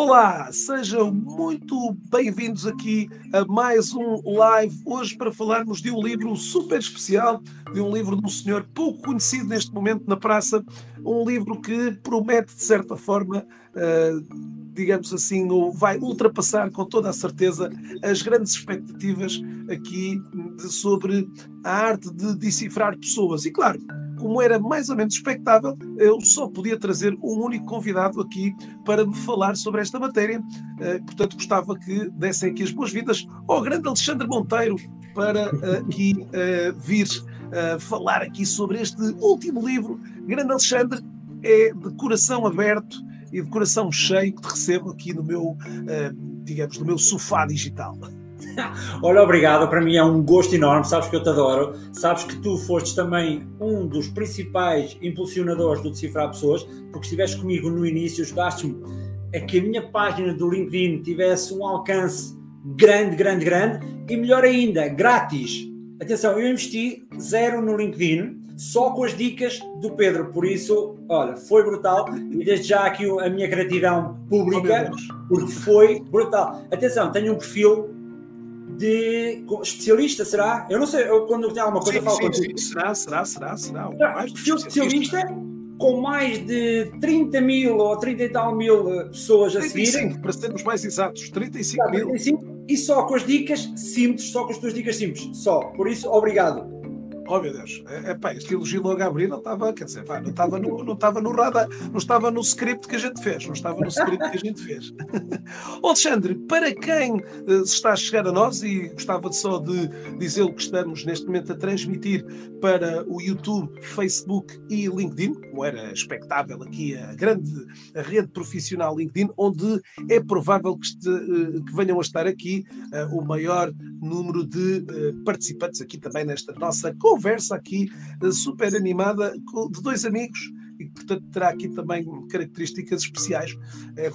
Olá, sejam muito bem-vindos aqui a mais um live. Hoje, para falarmos de um livro super especial, de um livro de um senhor pouco conhecido neste momento na praça, um livro que promete, de certa forma, uh, digamos assim, vai ultrapassar com toda a certeza as grandes expectativas aqui de, sobre a arte de decifrar pessoas. E claro, como era mais ou menos expectável, eu só podia trazer um único convidado aqui para me falar sobre esta matéria. Uh, portanto, gostava que dessem aqui as boas-vindas ao grande Alexandre Monteiro para uh, aqui uh, vir falar aqui sobre este último livro. Grande Alexandre é de coração aberto e de coração cheio que te recebo aqui no meu, digamos, no meu sofá digital. Olha, obrigado. Para mim é um gosto enorme. Sabes que eu te adoro. Sabes que tu fostes também um dos principais impulsionadores do Decifrar Pessoas, porque estiveste comigo no início, ajudaste-me a que a minha página do LinkedIn tivesse um alcance grande, grande, grande e melhor ainda, grátis. Atenção, eu investi zero no LinkedIn, só com as dicas do Pedro. Por isso, olha, foi brutal. E desde já aqui a minha gratidão pública, porque foi brutal. Atenção, tenho um perfil de especialista, será? Eu não sei, eu, quando tem alguma coisa sim, falo sim, sim. Será, será, será, será. Mais especialista com mais de 30 mil ou 30 e tal mil eh, pessoas a seguir. para sermos mais exatos, 35 mil. 35, e só com as dicas simples, só com as tuas dicas simples, só. Por isso, obrigado. Oh meu Deus, é, é, pá, este elogio logo a abrir não estava, quer dizer, pá, não estava no, não estava no radar, não estava no script que a gente fez, não estava no script que a gente fez. Alexandre, para quem uh, está a chegar a nós, e gostava só de dizer que estamos neste momento a transmitir para o YouTube, Facebook e LinkedIn, como era expectável aqui a grande a rede profissional LinkedIn, onde é provável que, este, uh, que venham a estar aqui uh, o maior número de participantes aqui também nesta nossa conversa conversa aqui eh, super animada de dois amigos e portanto, terá aqui também características especiais em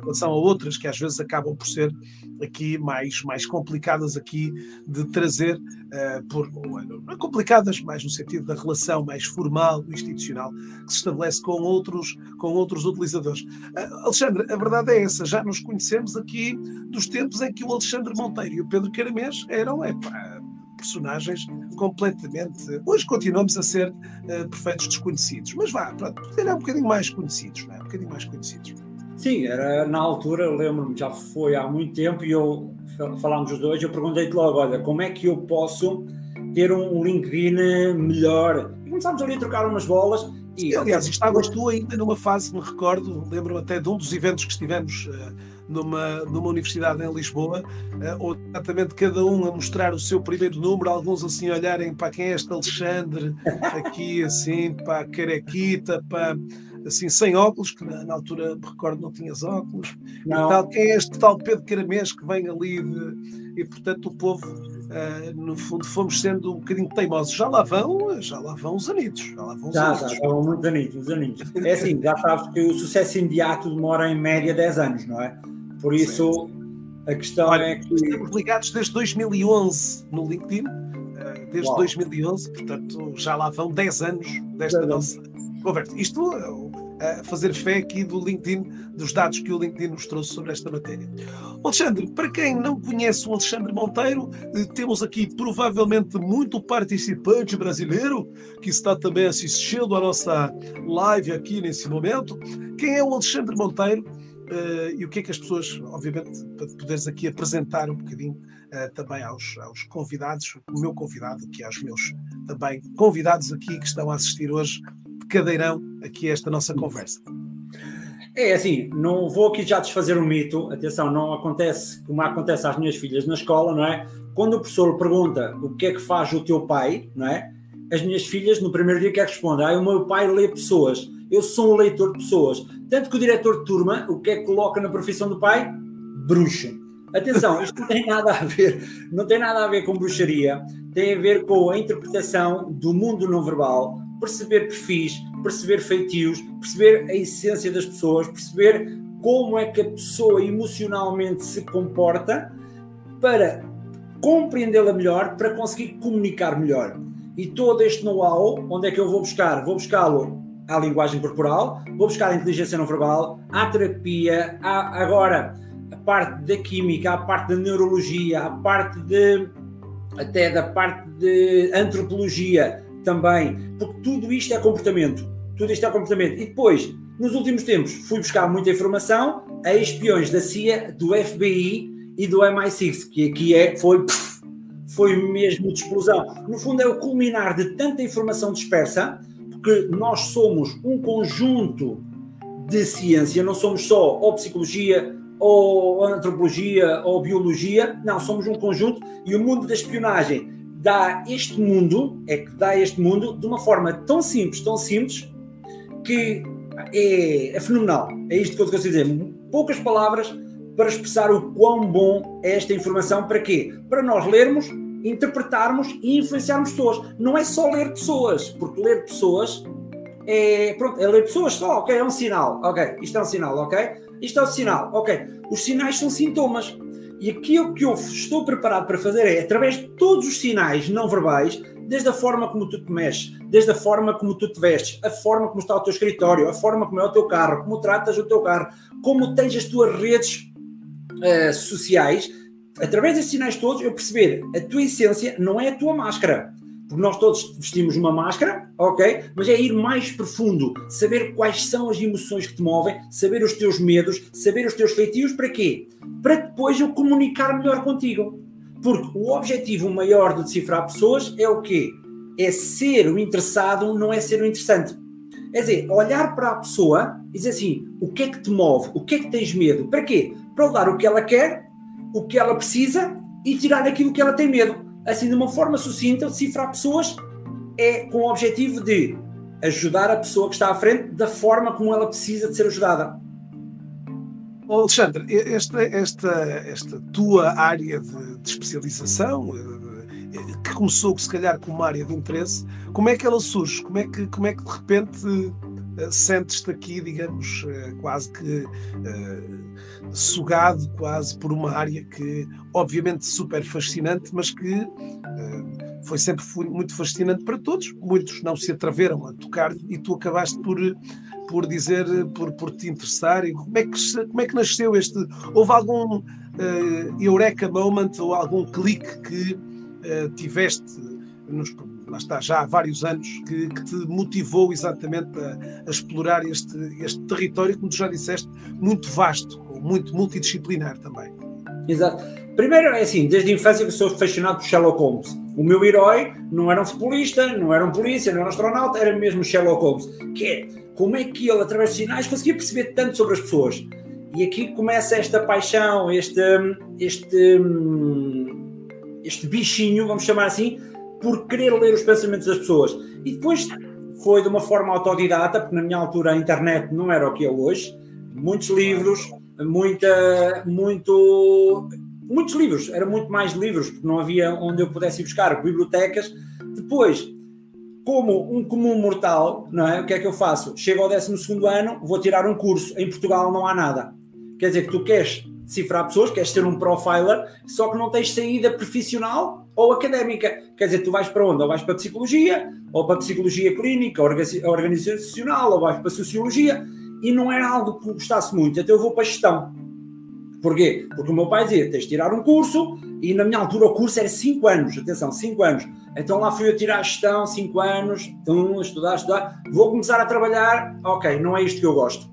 relação a outras que às vezes acabam por ser aqui mais, mais complicadas aqui de trazer, uh, por, não é complicadas, mais no sentido da relação mais formal, institucional, que se estabelece com outros, com outros utilizadores. Uh, Alexandre, a verdade é essa, já nos conhecemos aqui dos tempos em que o Alexandre Monteiro e o Pedro Caramês eram, epá, personagens completamente. Hoje continuamos a ser uh, perfeitos desconhecidos, mas vá, pronto, era um bocadinho mais conhecidos, não é? Um bocadinho mais conhecidos. Sim, era na altura, lembro-me, já foi há muito tempo e eu falámos os dois, eu perguntei-te logo, olha, como é que eu posso ter um LinkedIn melhor? E começámos ali a trocar umas bolas e, aliás, estavas tu ainda numa fase, me recordo, lembro-me até de um dos eventos que estivemos uh, numa, numa universidade em Lisboa, uh, onde exatamente cada um a mostrar o seu primeiro número, alguns assim olharem para quem é este Alexandre, aqui assim, para a carequita, para assim, sem óculos, que na, na, altura, me recordo, não tinhas óculos, não. e tal, quem é este tal Pedro Caramês que vem ali, de, e portanto o povo, uh, no fundo, fomos sendo um bocadinho teimosos. Já lá vão, já lá vão os anitos. Já, lá vão, já, já, já vão muitos anitos, os anitos. É assim, já sabes que o sucesso imediato demora em média 10 anos, não é? Por isso, a questão Olha, é que. Estamos ligados desde 2011 no LinkedIn, eh, desde Uau. 2011, portanto já lá vão 10 anos desta nossa conversa. Isto a fazer fé aqui do LinkedIn, dos dados que o LinkedIn nos trouxe sobre esta matéria. Alexandre, para quem não conhece o Alexandre Monteiro, eh, temos aqui provavelmente muito participante brasileiro que está também assistindo a nossa live aqui nesse momento. Quem é o Alexandre Monteiro? Uh, e o que é que as pessoas, obviamente, para poderes aqui apresentar um bocadinho uh, também aos, aos convidados, o meu convidado, aqui aos meus também convidados aqui que estão a assistir hoje de cadeirão aqui a esta nossa conversa. É assim, não vou aqui já desfazer um mito, atenção, não acontece como acontece às minhas filhas na escola, não é? Quando o professor pergunta o que é que faz o teu pai, não é? As minhas filhas no primeiro dia que respondem, ah, o meu pai lê pessoas, eu sou um leitor de pessoas tanto que o diretor de turma, o que é que coloca na profissão do pai? Bruxo. Atenção, isto não tem nada a ver, não tem nada a ver com bruxaria, tem a ver com a interpretação do mundo não verbal, perceber perfis, perceber feitios, perceber a essência das pessoas, perceber como é que a pessoa emocionalmente se comporta para compreendê-la melhor, para conseguir comunicar melhor. E todo este know-how, onde é que eu vou buscar? Vou buscá-lo à linguagem corporal, vou buscar a inteligência não verbal, à terapia, à, agora a parte da química, a parte da neurologia, a parte de até da parte de antropologia também, porque tudo isto é comportamento. Tudo isto é comportamento. E depois, nos últimos tempos, fui buscar muita informação a espiões da CIA, do FBI e do MI6, que aqui é, foi, foi mesmo de explosão. No fundo, é o culminar de tanta informação dispersa, porque nós somos um conjunto de ciência, não somos só ou psicologia, ou antropologia, ou biologia, não, somos um conjunto e o mundo da espionagem dá este mundo, é que dá este mundo de uma forma tão simples, tão simples, que é, é fenomenal. É isto que eu consigo dizer. Poucas palavras para expressar o quão bom é esta informação. Para quê? Para nós lermos, interpretarmos e influenciarmos pessoas. Não é só ler pessoas, porque ler pessoas é, pronto, é ler pessoas só, ok? É um sinal, ok? Isto é um sinal, ok? Isto é um sinal, ok? Os sinais são sintomas. E aquilo que eu estou preparado para fazer é, através de todos os sinais não verbais, desde a forma como tu te mexes, desde a forma como tu te vestes, a forma como está o teu escritório, a forma como é o teu carro, como tratas o teu carro, como tens as tuas redes uh, sociais, através desses sinais todos, eu perceber a tua essência não é a tua máscara. Porque nós todos vestimos uma máscara, ok? Mas é ir mais profundo, saber quais são as emoções que te movem, saber os teus medos, saber os teus feitios, para quê? Para depois eu comunicar melhor contigo. Porque o objetivo maior de decifrar pessoas é o quê? É ser o interessado, não é ser o interessante. É dizer, olhar para a pessoa e dizer assim: o que é que te move? O que é que tens medo? Para quê? Para dar o que ela quer, o que ela precisa e tirar aquilo que ela tem medo. Assim, de uma forma sucinta, decifrar pessoas é com o objetivo de ajudar a pessoa que está à frente da forma como ela precisa de ser ajudada. Alexandre, esta, esta, esta tua área de, de especialização, eh, eh, que começou se calhar com uma área de interesse, como é que ela surge? Como é que, como é que de repente sentes-te aqui, digamos, quase que sugado quase por uma área que obviamente super fascinante, mas que foi sempre muito fascinante para todos. Muitos não se atreveram a tocar e tu acabaste por por dizer, por, por te interessar? E como, é que, como é que nasceu este. Houve algum uh, eureka moment ou algum clique que uh, tiveste, nos, lá está, já há vários anos, que, que te motivou exatamente a, a, explorar este, este território, como tu já disseste, muito vasto, muito multidisciplinar também? Exato. Primeiro, é assim, desde a infância que sou apaixonado por Sherlock Holmes. O meu herói não era um futebolista, não era um polícia, não era um astronauta, era mesmo Sherlock Holmes. Que é, como é que ele, através de sinais, conseguia perceber tanto sobre as pessoas. E aqui começa esta paixão, este, este, este bichinho, vamos chamar assim, por querer ler os pensamentos das pessoas. E depois foi de uma forma autodidata, porque na minha altura a internet não era o que é hoje. Muitos livros, muita, muito, muitos livros, era muito mais livros, porque não havia onde eu pudesse ir buscar, bibliotecas. Depois, como um comum mortal, não é? O que é que eu faço? Chego ao 12 ano, vou tirar um curso. Em Portugal não há nada. Quer dizer que tu queres decifrar pessoas, queres ser um profiler, só que não tens saída profissional ou académica. Quer dizer, tu vais para onde? Ou vais para psicologia, ou para psicologia clínica, organizacional, ou vais para sociologia, e não era algo que gostasse muito. Então eu vou para gestão. Porquê? Porque o meu pai dizia: tens de tirar um curso, e na minha altura o curso era 5 anos. Atenção, 5 anos. Então lá fui eu tirar a gestão, 5 anos, então, estudar, estudar. Vou começar a trabalhar. Ok, não é isto que eu gosto.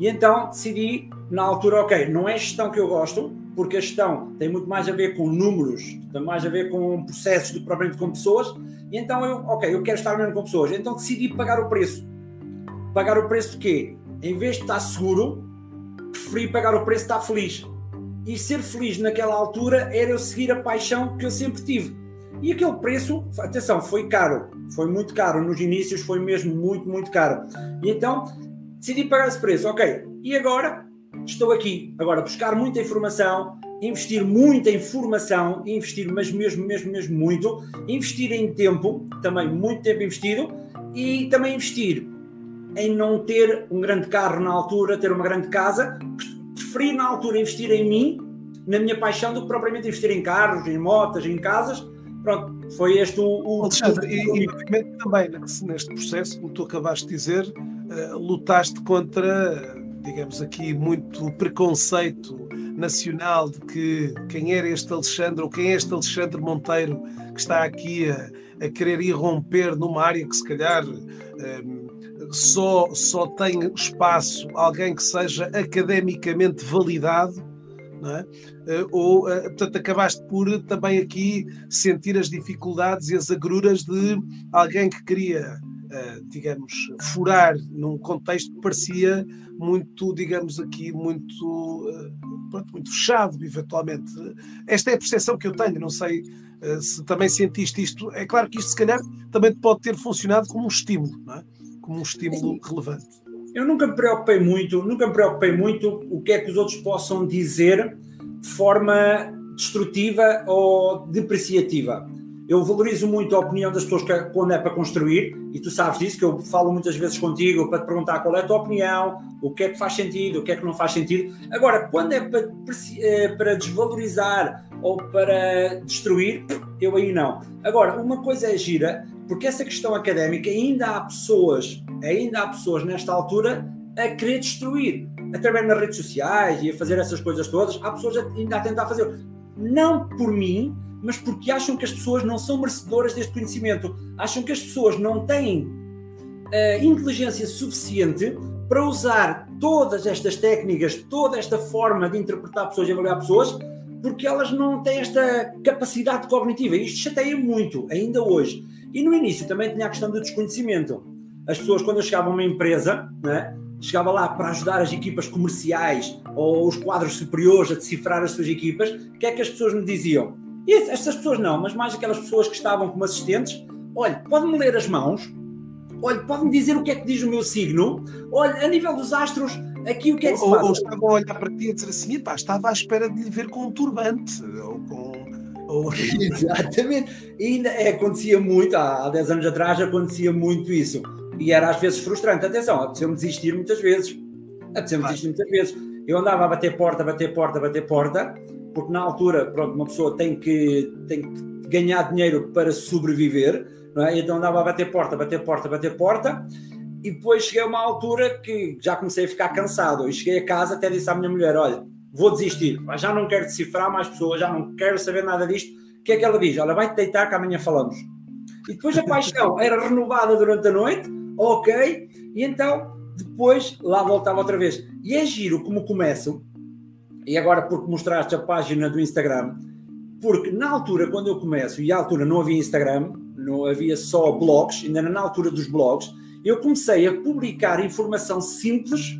E então decidi, na altura, ok, não é gestão que eu gosto, porque a gestão tem muito mais a ver com números, tem mais a ver com processos do que propriamente com pessoas. E então eu, ok, eu quero estar mesmo com pessoas. Então decidi pagar o preço. Pagar o preço de quê? Em vez de estar seguro, preferi pagar o preço de estar feliz. E ser feliz naquela altura era eu seguir a paixão que eu sempre tive e aquele preço, atenção, foi caro, foi muito caro. Nos inícios foi mesmo muito, muito caro. E então decidi pagar esse preço. Ok, e agora estou aqui. Agora, buscar muita informação, investir muita informação, investir, mas mesmo, mesmo, mesmo muito. Investir em tempo, também muito tempo investido. E também investir em não ter um grande carro na altura, ter uma grande casa. Preferir na altura investir em mim, na minha paixão, do que propriamente investir em carros, em motas, em casas pronto, foi este o. o Alexandre, o... e, e também neste processo, como tu acabaste de dizer, uh, lutaste contra, digamos aqui, muito preconceito nacional de que quem era este Alexandre ou quem é este Alexandre Monteiro que está aqui a, a querer irromper numa área que se calhar um, só, só tem espaço alguém que seja academicamente validado, é? Eh, ou, uh, portanto, acabaste por também aqui sentir as dificuldades e as agruras de alguém que queria, digamos, furar num contexto que parecia muito, digamos aqui, muito, uh, pronto, muito fechado, eventualmente. Esta é a percepção que eu tenho, não sei uh, se também sentiste isto. É claro que isto, se calhar, também pode ter funcionado como um estímulo, não é? como um estímulo relevante. Eu nunca me preocupei muito, nunca me preocupei muito o que é que os outros possam dizer de forma destrutiva ou depreciativa eu valorizo muito a opinião das pessoas que, quando é para construir, e tu sabes disso, que eu falo muitas vezes contigo para te perguntar qual é a tua opinião, o que é que faz sentido, o que é que não faz sentido. Agora, quando é para, eh, para desvalorizar ou para destruir, eu aí não. Agora, uma coisa é gira, porque essa questão académica ainda há pessoas, ainda há pessoas nesta altura a querer destruir, através das redes sociais e a fazer essas coisas todas, há pessoas ainda a tentar fazer. Não por mim, mas porque acham que as pessoas não são merecedoras deste conhecimento, acham que as pessoas não têm uh, inteligência suficiente para usar todas estas técnicas, toda esta forma de interpretar pessoas e avaliar pessoas, porque elas não têm esta capacidade cognitiva. E isto chateia muito, ainda hoje. E no início também tinha a questão do desconhecimento. As pessoas, quando eu chegava a uma empresa, né, chegava lá para ajudar as equipas comerciais ou os quadros superiores a decifrar as suas equipas, o que é que as pessoas me diziam? E estas pessoas não, mas mais aquelas pessoas que estavam como assistentes, olha, pode-me ler as mãos, olha, pode-me dizer o que é que diz o meu signo, olha, a nível dos astros, aqui o que é que se passa? Ou, ou estavam a olhar para ti e dizer assim, pá, estava à espera de lhe ver com um turbante, ou com... Ou... Exatamente, e ainda é, acontecia muito, há, há 10 anos atrás acontecia muito isso, e era às vezes frustrante, atenção, apeteceu-me desistir muitas vezes, apeteceu-me desistir muitas vezes, eu andava a bater porta, bater porta, bater porta, porque na altura, pronto, uma pessoa tem que, tem que ganhar dinheiro para sobreviver, não é? Então andava a bater porta, bater porta, bater porta, e depois cheguei a uma altura que já comecei a ficar cansado, e cheguei a casa, até disse à minha mulher, olha, vou desistir, já não quero decifrar mais pessoas, já não quero saber nada disto, o que é que ela diz? Olha, vai-te deitar que amanhã falamos. E depois a paixão era renovada durante a noite, ok, e então depois lá voltava outra vez. E é giro como começo, e agora porque mostraste a página do Instagram, porque na altura, quando eu começo, e à altura não havia Instagram, não havia só blogs, ainda na altura dos blogs, eu comecei a publicar informação simples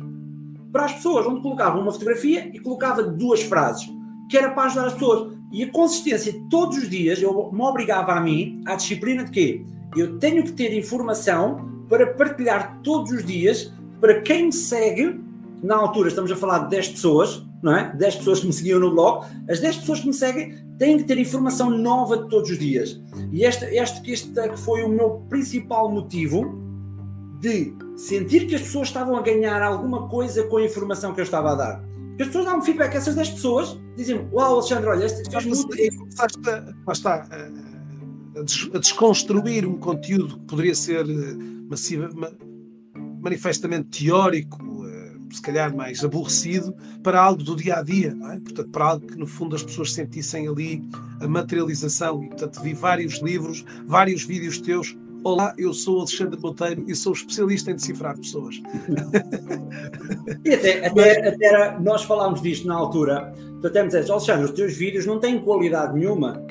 para as pessoas, onde colocava uma fotografia e colocava duas frases, que era para ajudar as pessoas. E a consistência, todos os dias, eu me obrigava a mim, à disciplina de quê? Eu tenho que ter informação para partilhar todos os dias para quem me segue. Na altura, estamos a falar de 10 pessoas, não é? 10 pessoas que me seguiam no blog, as 10 pessoas que me seguem têm que ter informação nova todos os dias. E este, este, este foi o meu principal motivo de sentir que as pessoas estavam a ganhar alguma coisa com a informação que eu estava a dar. Porque as pessoas davam feedback, essas 10 pessoas diziam: Uau, Alexandre, olha, este fez muito. Começaste a, está, a, desconstruir um conteúdo que poderia ser eh, massiva, manifestamente teórico se calhar mais aborrecido, para algo do dia a dia, é? portanto, para algo que no fundo as pessoas sentissem ali a materialização. E portanto, vi vários livros, vários vídeos teus. Olá, eu sou Alexandre Monteiro e sou especialista em decifrar pessoas. e até, até, até nós falámos disto na altura, tu até me dizes, Alexandre, os teus vídeos não têm qualidade nenhuma.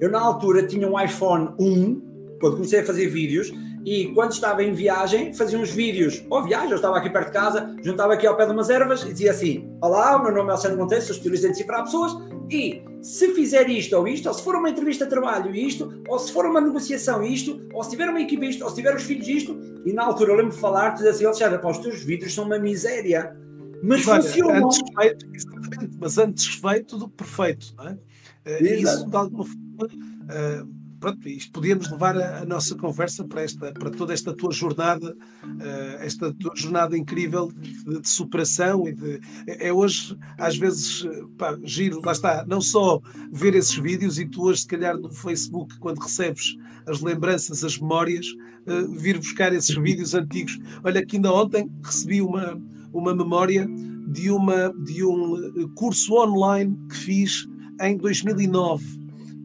Eu na altura tinha um iPhone 1, quando comecei a fazer vídeos, e quando estava em viagem, fazia uns vídeos, ou viagem, eu estava aqui perto de casa, juntava aqui ao pé de umas ervas e dizia assim: Olá, o meu nome é Alexandre Monteiro, sou especialista em decifrar pessoas e se fizer isto ou isto, ou se for uma entrevista de trabalho isto, ou se for uma negociação isto, ou se tiver uma equipa isto, ou se tiver os filhos isto, e na altura eu lembro de falar, dizer assim: Alexandre, pá, os teus vídeos são uma miséria, mas Olha, funcionam. Antes feito, exatamente, mas antes feito do que perfeito, não é? Eh, isso de alguma forma. Uh, pronto, isto podíamos levar a, a, nossa conversa para, esta, para toda esta tua jornada, uh, esta tua jornada incrível de, de, superação e de. É, é hoje, às vezes, pá, giro, lá está, não só ver esses vídeos e tu hoje, se calhar, no Facebook, quando recebes as lembranças, as memórias, uh, vir buscar esses vídeos antigos. Olha, que ainda ontem recebi uma, uma memória de, uma, de um curso online que fiz em 2009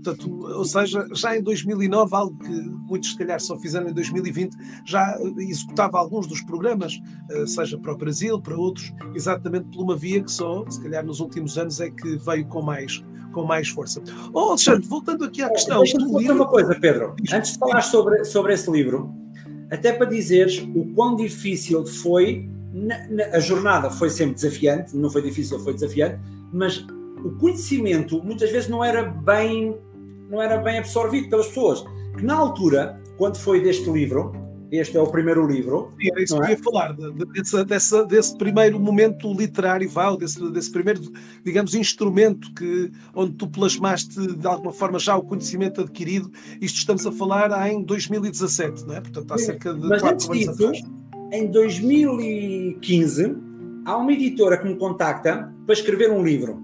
Portanto, ou seja, já em 2009, algo que muitos se calhar só fizeram em 2020, já executava alguns dos programas, eh, seja para o Brasil, para outros, exatamente por uma via que só, se calhar nos últimos anos, é que veio com mais, com mais força. Oh, Alexandre, voltando aqui à questão. Deixa-me dizer uma coisa, Pedro. Antes de falar sobre, sobre esse livro, até para dizeres o quão difícil foi. Na, na, a jornada foi sempre desafiante, não foi difícil, foi desafiante, mas o conhecimento muitas vezes não era bem não era bem absorvido pelas pessoas. Que na altura, quando foi deste livro, este é o primeiro livro. Sim, era isso que eu é? ia falar, de, desse, dessa, desse primeiro momento literário, Val, desse, desse primeiro, digamos, instrumento que, onde tu plasmaste de alguma forma já o conhecimento adquirido. Isto estamos a falar em 2017, não é? Portanto, há cerca de Mas antes disso, em 2015, há uma editora que me contacta para escrever um livro.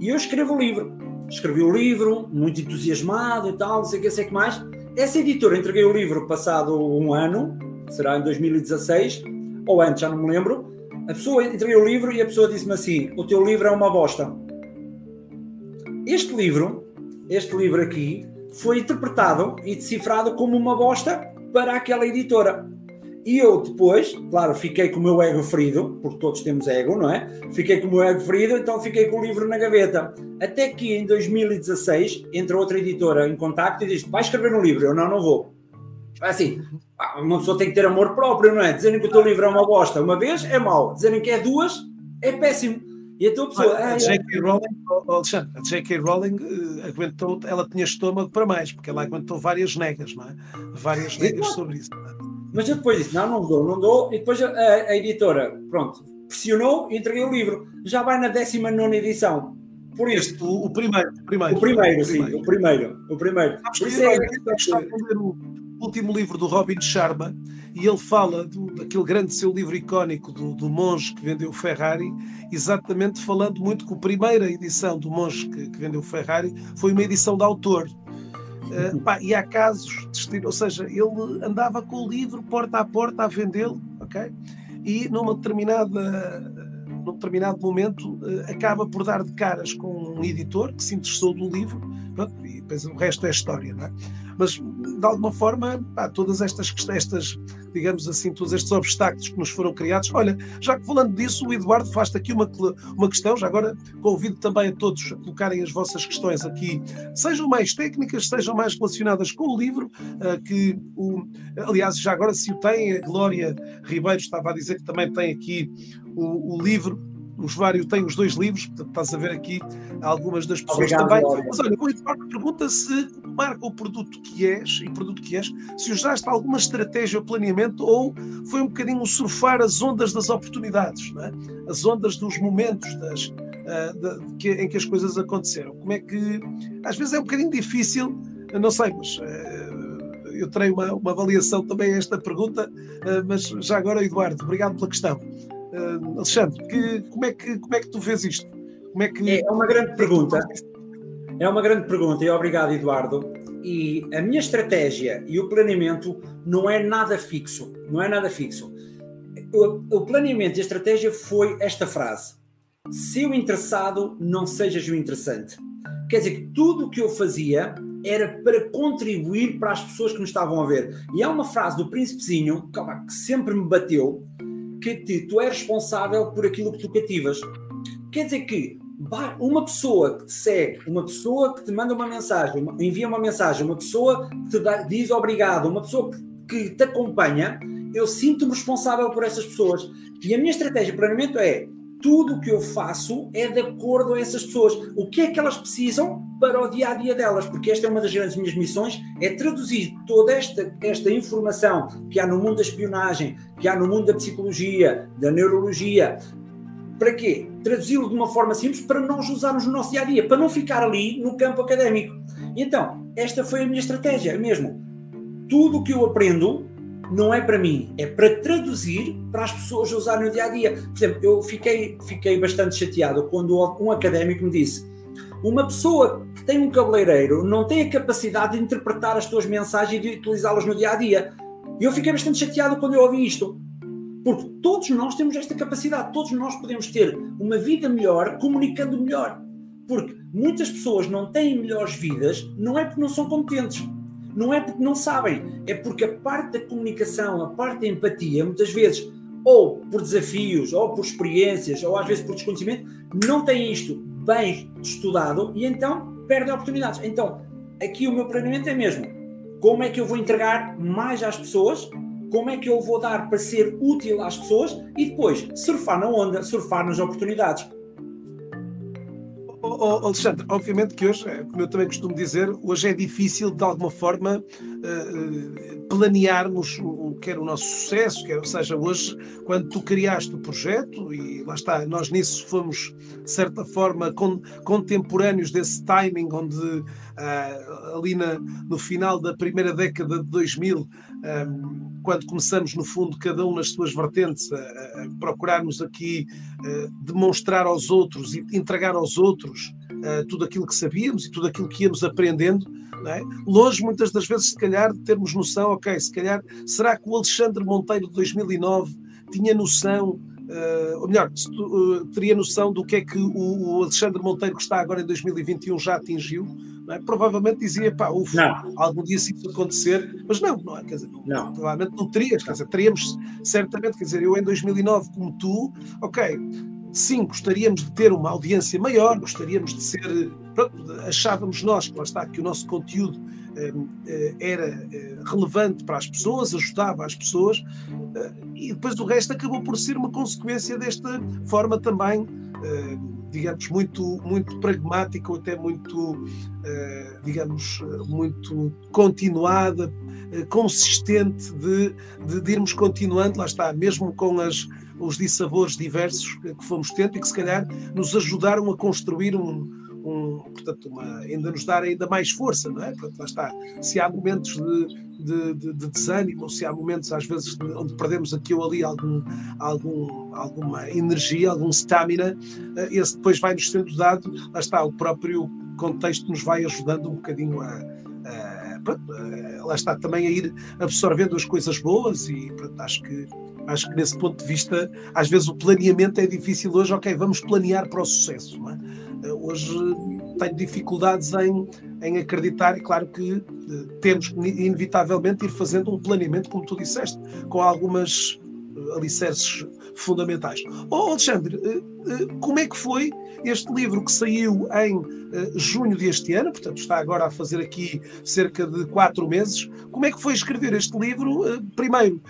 E eu escrevo o livro escrevi o livro, muito entusiasmado e tal, não sei o que, sei que mais. Essa editora entreguei o livro passado um ano, será em 2016, ou antes, já não me lembro. A pessoa entreguei o livro e a pessoa disse-me assim: O teu livro é uma bosta. Este livro, este livro aqui, foi interpretado e decifrado como uma bosta para aquela editora. E eu depois, claro, fiquei com o meu ego ferido, porque todos temos ego, não é? Fiquei com o meu ego ferido, então fiquei com o livro na gaveta. Até que em 2016 entra outra editora em contacto e diz: vai escrever um livro. Eu não, não vou. Assim, uma pessoa tem que ter amor próprio, não é? Dizerem que o teu livro é uma bosta uma vez é mau, dizerem que é duas é péssimo. E a tua pessoa. a J.K. Rowling, Alexandre, a J.K. Rowling uh, aguentou, ela tinha estômago para mais, porque ela aguentou várias negas, não é? Várias negas sobre isso. Mas eu depois disse: não, não dou, não dou. E depois a, a editora, pronto, pressionou e entreguei o livro. Já vai na 19 edição. Por isso. O, o, primeiro, o primeiro. O primeiro, sim, o primeiro. O primeiro. Por isso é, está a ler o último livro do Robin Sharma e ele fala do, daquele grande seu livro icónico do, do monge que vendeu o Ferrari, exatamente falando muito que a primeira edição do monge que, que vendeu o Ferrari foi uma edição de autor. Uh, pá, e há casos, de, ou seja, ele andava com o livro porta a porta a vendê-lo, ok? E numa determinada, num determinado momento uh, acaba por dar de caras com um editor que se interessou do livro, pronto, e depois o resto é história, não é? Mas de alguma forma, pá, todas estas, estas, digamos assim, todos estes obstáculos que nos foram criados. Olha, já que falando disso, o Eduardo faz-te aqui uma, uma questão, já agora convido também a todos a colocarem as vossas questões aqui, sejam mais técnicas, sejam mais relacionadas com o livro, uh, que o, aliás, já agora se o tem, a Glória Ribeiro estava a dizer que também tem aqui o, o livro o usuário tem os dois livros, portanto estás a ver aqui algumas das pessoas Obrigado, também. Mas olha, o Eduardo pergunta se marca o produto que és e produto que és, se usaste alguma estratégia ou planeamento ou foi um bocadinho surfar as ondas das oportunidades, é? as ondas dos momentos das, uh, de, que, em que as coisas aconteceram. Como é que às vezes é um bocadinho difícil, não sei, mas uh, eu terei uma, uma avaliação também a esta pergunta, uh, mas já agora, Eduardo, obrigado pela questão. Uh, Alexandre, que, como, é que, como é que tu vês isto? Como é, que, é uma grande pergunta. É uma grande pergunta e obrigado, Eduardo. E a minha estratégia e o planeamento não é nada fixo. Não é nada fixo. O, o planeamento e a estratégia foi esta frase: se o interessado, não sejas o interessante. Quer dizer que tudo o que eu fazia era para contribuir para as pessoas que me estavam a ver. E há uma frase do Príncipezinho que sempre me bateu, que tu és responsável por aquilo que tu cativas. Quer dizer que uma pessoa que te segue, uma pessoa que te manda uma mensagem, envia uma mensagem, uma pessoa que te dá, diz obrigado, uma pessoa que, que te acompanha, eu sinto-me responsável por essas pessoas. E a minha estratégia de planeamento é tudo o que eu faço é de acordo a essas pessoas. O que é que elas precisam para o dia a dia delas? Porque esta é uma das grandes minhas missões, é traduzir toda esta, esta informação que há no mundo da espionagem, que há no mundo da psicologia, da neurologia. Para quê? Traduzi-lo de uma forma simples para nós usarmos no nosso dia a dia, para não ficar ali no campo académico. Então, esta foi a minha estratégia mesmo. Tudo o que eu aprendo não é para mim, é para traduzir para as pessoas usarem no dia a dia. Por exemplo, eu fiquei, fiquei bastante chateado quando um académico me disse: uma pessoa que tem um cabeleireiro não tem a capacidade de interpretar as tuas mensagens e de utilizá-las no dia a dia. E eu fiquei bastante chateado quando eu ouvi isto. Porque todos nós temos esta capacidade, todos nós podemos ter uma vida melhor comunicando melhor. Porque muitas pessoas não têm melhores vidas, não é porque não são competentes, não é porque não sabem, é porque a parte da comunicação, a parte da empatia, muitas vezes, ou por desafios, ou por experiências, ou às vezes por desconhecimento, não têm isto bem estudado e então perdem oportunidades. Então, aqui o meu planeamento é mesmo como é que eu vou entregar mais às pessoas, como é que eu vou dar para ser útil às pessoas e depois surfar na onda, surfar nas oportunidades. Oh, Alexandre, obviamente que hoje, como eu também costumo dizer, hoje é difícil de alguma forma uh, planearmos o, quer o nosso sucesso, quer, ou seja, hoje, quando tu criaste o projeto, e lá está, nós nisso fomos, de certa forma, con, contemporâneos desse timing, onde uh, ali na, no final da primeira década de 2000, um, quando começamos, no fundo, cada um nas suas vertentes, a, a procurarmos aqui uh, demonstrar aos outros e entregar aos outros uh, tudo aquilo que sabíamos e tudo aquilo que íamos aprendendo, é? longe muitas das vezes, se calhar, de termos noção, ok, se calhar, será que o Alexandre Monteiro de 2009 tinha noção Uh, ou melhor, uh, teria noção do que é que o, o, Alexandre Monteiro, que está agora em 2021, já atingiu, é? provavelmente dizia, pá, uf, algum dia se isso acontecer, mas não, não é? Quer dizer, não, não. provavelmente não terias, quer dizer, teríamos certamente, quer dizer, eu em 2009, como tu, ok, sim, gostaríamos de ter uma audiência maior, gostaríamos de ser, pronto, achávamos nós, que lá está, que o nosso conteúdo eh, eh, era eh, relevante para as pessoas, ajudava as pessoas, eh, e depois o resto acabou por ser uma consequência desta forma também eh, digamos, muito, muito pragmática ou até muito, eh, digamos, muito continuada, consistente de, de, de, irmos continuando, lá está, mesmo com as, os dissabores diversos que fomos tendo e que se calhar nos ajudaram a construir um, um, portanto, uma, ainda nos dar ainda mais força, não é? Portanto, lá está. Se há momentos de, de, de, de desânimo, se há momentos, às vezes, onde perdemos aqui ou ali algum, algum, alguma energia, algum stamina, eh, esse depois vai-nos sendo dado, lá está, o próprio contexto nos vai ajudando um bocadinho a, a, a lá está, também a ir absorvendo as coisas boas e pronto, acho que acho que nesse ponto de vista, às vezes o planeamento é difícil hoje, ok, vamos planear para o sucesso, é? Eh, hoje tenho dificuldades em, em acreditar, e claro que eh, temos inevitavelmente ir fazendo um planeamento, como tu disseste, com algumas eh, alicerces fundamentais. Oh, Alexandre, como é que foi este livro que saiu em junho deste ano, portanto está agora a fazer aqui cerca de quatro meses, como é que foi escrever este livro? Primeiro,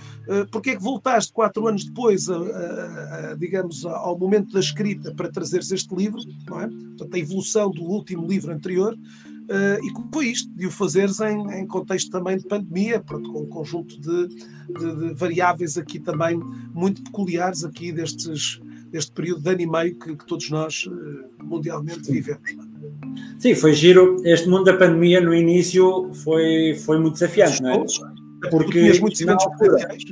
porque é que voltaste quatro anos depois, a, a, a, digamos, ao momento da escrita para trazeres este livro, não é? Portanto, a evolução do último livro anterior, Uh, e como foi isto, de o fazeres em, em, contexto também de pandemia, pronto, com um conjunto de, de, de, variáveis aqui também muito peculiares aqui destes, deste período de ano e meio que, que todos nós uh, mundialmente vivemos. Sim, foi giro. Este mundo da pandemia no início foi, foi muito desafiante, não é? Porque tinhas muitos eventos presenciais.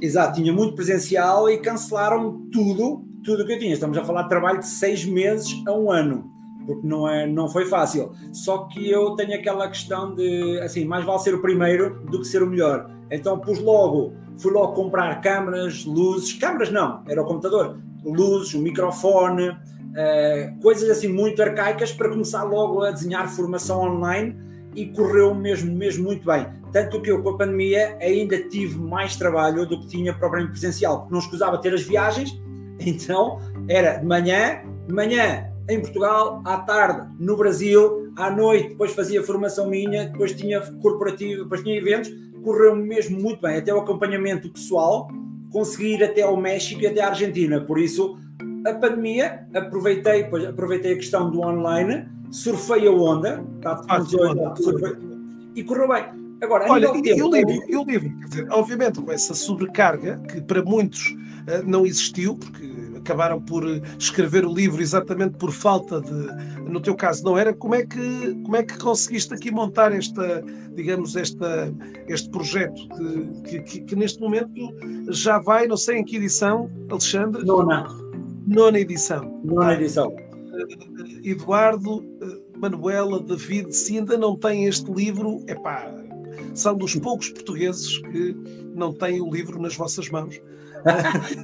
Exato, tinha muito presencial e cancelaram tudo, tudo o que eu tinha. Estamos a falar de trabalho de seis meses a um ano, porque não, é, não foi fácil. Só que eu tenho aquela questão de, assim, mais vale ser o primeiro do que ser o melhor. Então pus logo, fui logo comprar câmaras, luzes, câmaras não, era o computador, luzes, o microfone, uh, coisas assim muito arcaicas para começar logo a desenhar formação online e correu mesmo, mesmo muito bem. Tanto que eu, com a pandemia, ainda tive mais trabalho do que tinha propriamente presencial, porque não escusava ter as viagens, então era de manhã, de manhã em Portugal, à tarde no Brasil, à noite. Depois fazia formação minha, depois tinha corporativo, depois tinha eventos, correu mesmo muito bem, até o acompanhamento pessoal, consegui ir até ao México e até à Argentina, por isso a pandemia, aproveitei, pois, aproveitei a questão do online, surfei a onda, está ah, surfei, e correu bem. Agora, Olha, eu livro, eu livro, obviamente com essa sobrecarga que para muitos uh, não existiu, porque acabaram por escrever o livro exatamente por falta de, no teu caso não era, como é que, como é que conseguiste aqui montar esta, digamos, esta, este projeto que, que, que neste momento já vai, não sei em que edição, Alexandre? Nona. Nona edição. Nona edição. Eduardo, Manuela, David, se ainda não têm este livro, é pá, são dos poucos portugueses que não têm o livro nas vossas mãos.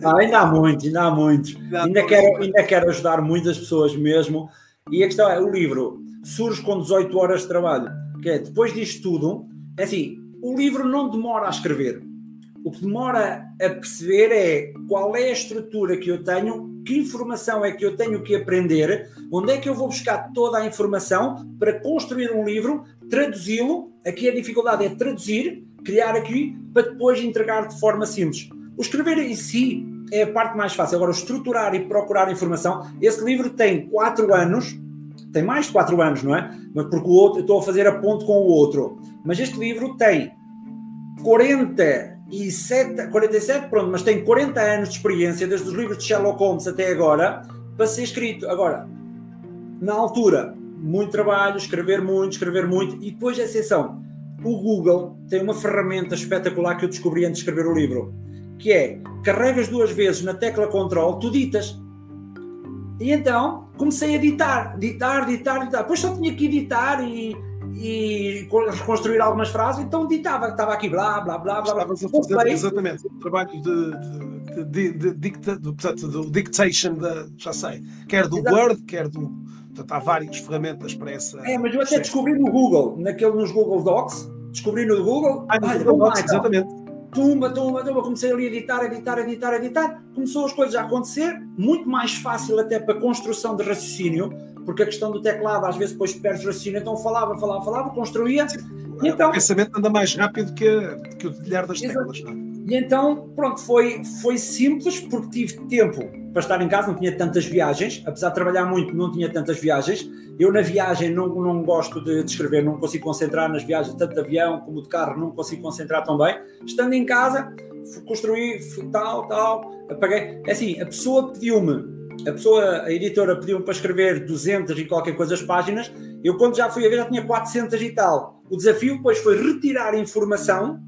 Ah, ainda há muitos, ainda há muitos. Ainda, ainda, quero, ainda quero ajudar muitas pessoas mesmo. E a questão é: o livro surge com 18 horas de trabalho. Que é, depois disto tudo, é assim, o livro não demora a escrever. O que demora a perceber é qual é a estrutura que eu tenho, que informação é que eu tenho que aprender, onde é que eu vou buscar toda a informação para construir um livro, traduzi-lo. Aqui a dificuldade é traduzir, criar aqui, para depois entregar de forma simples. O escrever em si é a parte mais fácil. Agora, estruturar e procurar informação. Esse livro tem quatro anos, tem mais de quatro anos, não é? Mas porque o outro, eu estou a fazer a ponto com o outro. Mas este livro tem 47, 47, pronto, mas tem 40 anos de experiência, desde os livros de Sherlock Holmes até agora, para ser escrito. Agora, na altura, muito trabalho, escrever muito, escrever muito, e depois a exceção. O Google tem uma ferramenta espetacular que eu descobri antes de escrever o livro que é carregas duas vezes na tecla Control, tu ditas. E então comecei a ditar, ditar, ditar, ditar. Depois só tinha que editar e, e reconstruir algumas frases, então ditava, estava aqui blá, blá, blá, blá. Estavas a fazer exatamente trabalho de, de, de, dicta, de, portanto, do dictation, da, já sei, quer do Exato. Word, quer do. Portanto, há várias ferramentas para essa. É, mas eu até descobri no Google, naquele, nos Google Docs, descobri no Google. Ah, no Google Docs, exatamente tumba, tumba, tumba, comecei ali a editar, editar, editar, editar, começou as coisas a acontecer, muito mais fácil até para construção de raciocínio, porque a questão do teclado às vezes depois perdes raciocínio, então falava, falava, falava, construía. Então, o pensamento anda mais rápido que, que o dedilhar das teclas. Não? É? E então, pronto, foi, foi simples porque tive tempo para estar em casa, não tinha tantas viagens, apesar de trabalhar muito, não tinha tantas viagens. Eu na viagem não, não gosto de, escrever, não consigo concentrar nas viagens, tanto de avião como de carro, não consigo concentrar tão bem. Estando em casa, construí tal, tal, apaguei. É assim, a pessoa pediu-me, a pessoa, a editora pediu-me para escrever 200 e qualquer coisa as páginas, eu quando já fui a ver já tinha 400 e tal. O desafio depois foi retirar informação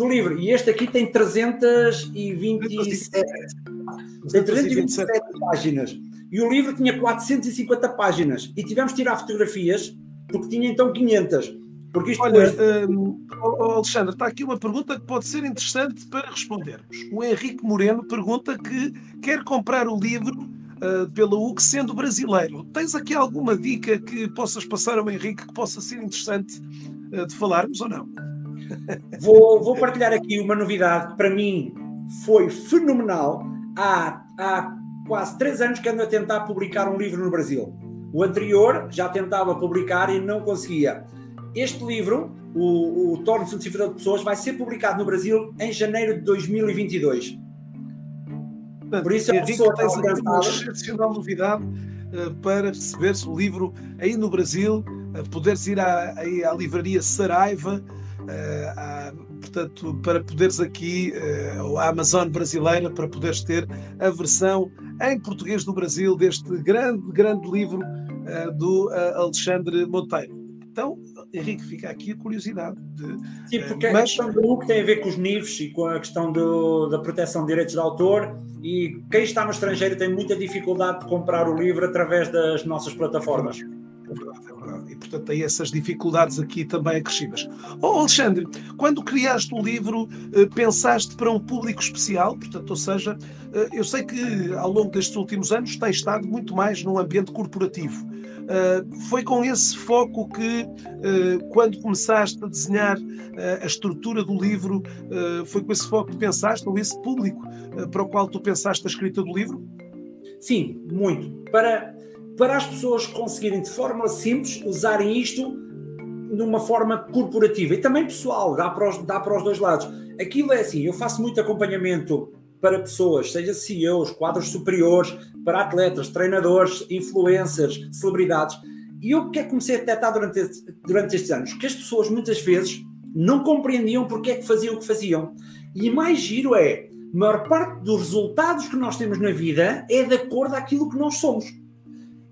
do livro. E este aqui tem 327, tem 327 páginas. E o livro tinha 450 páginas. E tivemos de tirar fotografias, porque tinha então 500. Porque isto Olha, depois... um, Alexandre, está aqui uma pergunta que pode ser interessante para respondermos. O Henrique Moreno pergunta que quer comprar o livro uh, pela UC sendo brasileiro. Tens aqui alguma dica que possas passar ao Henrique que possa ser interessante uh, de falarmos ou não? Vou, vou partilhar aqui uma novidade que para mim foi fenomenal. Há, há quase três anos que ando a tentar publicar um livro no Brasil. O anterior já tentava publicar e não conseguia. Este livro, o, o Torno-se um Decifrador de Pessoas, vai ser publicado no Brasil em janeiro de 2022. Por isso, é uma tens uma excepcional novidade uh, para receber-se o livro aí no Brasil, poderes ir à, à livraria Saraiva, uh, portanto, para poderes aqui, uh, a Amazon brasileira, para poderes ter a versão em português do Brasil deste grande, grande livro uh, do Alexandre Monteiro. Então, Henrique, fica aqui a curiosidade. De, Sim, porque mas... a questão do que tem a ver com os níveis e com a questão do, da proteção de direitos de autor e quem está no estrangeiro tem muita dificuldade de comprar o livro através das nossas plataformas. É verdade, portanto, tem essas dificuldades aqui também acrescidas. Oh, Alexandre, quando criaste o livro, eh, pensaste para um público especial? Portanto, ou seja, eh, eu sei que ao longo destes últimos anos tem estado muito mais num ambiente corporativo. Eh, foi com esse foco que, quando começaste a desenhar a estrutura do livro, foi com esse foco que pensaste, ou esse público para o qual tu pensaste a escrita do livro? Sim, muito. Para para as pessoas conseguirem de forma simples usarem isto numa forma corporativa e também pessoal, dá para, os, dá para os dois lados. Aquilo é assim, eu faço muito acompanhamento para pessoas, seja CEOs, quadros superiores, para atletas, treinadores, influencers, celebridades. E eu que é comecei a detectar durante, durante estes anos? Que as pessoas muitas vezes não compreendiam porque é que faziam o que faziam. E mais giro é, a maior parte dos resultados que nós temos na vida é de acordo com aquilo que nós somos.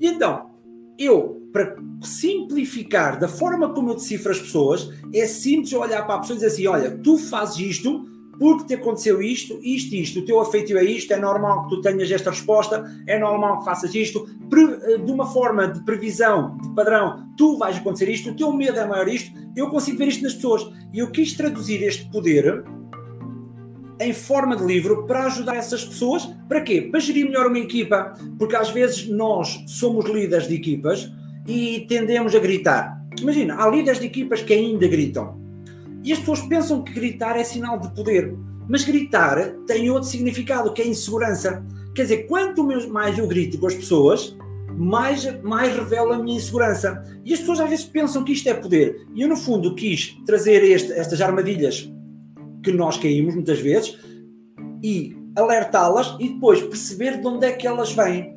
E então, eu, para simplificar da forma como eu decifro as pessoas, é simples olhar para a pessoa e dizer assim: olha, tu fazes isto porque te aconteceu isto, isto, isto, o teu afeito é isto, é normal que tu tenhas esta resposta, é normal que faças isto, eh, de uma forma de previsão, de padrão, tu vais acontecer isto, o teu medo é maior isto, eu consigo ver isto nas pessoas. E eu quis traduzir este poder em forma de livro para ajudar essas pessoas. Para quê? Para gerir melhor uma equipa. Porque às vezes nós somos líderes de equipas e tendemos a gritar. Imagina, há líderes de equipas que ainda gritam. E as pessoas pensam que gritar é sinal de poder. Mas gritar tem outro significado, que é insegurança. Quer dizer, quanto mais eu grito com as pessoas, mais, mais revela a minha insegurança. E as pessoas às vezes pensam que isto é poder. E eu, no fundo, quis trazer este, estas armadilhas que nós caímos muitas vezes e alertá-las e depois perceber de onde é que elas vêm.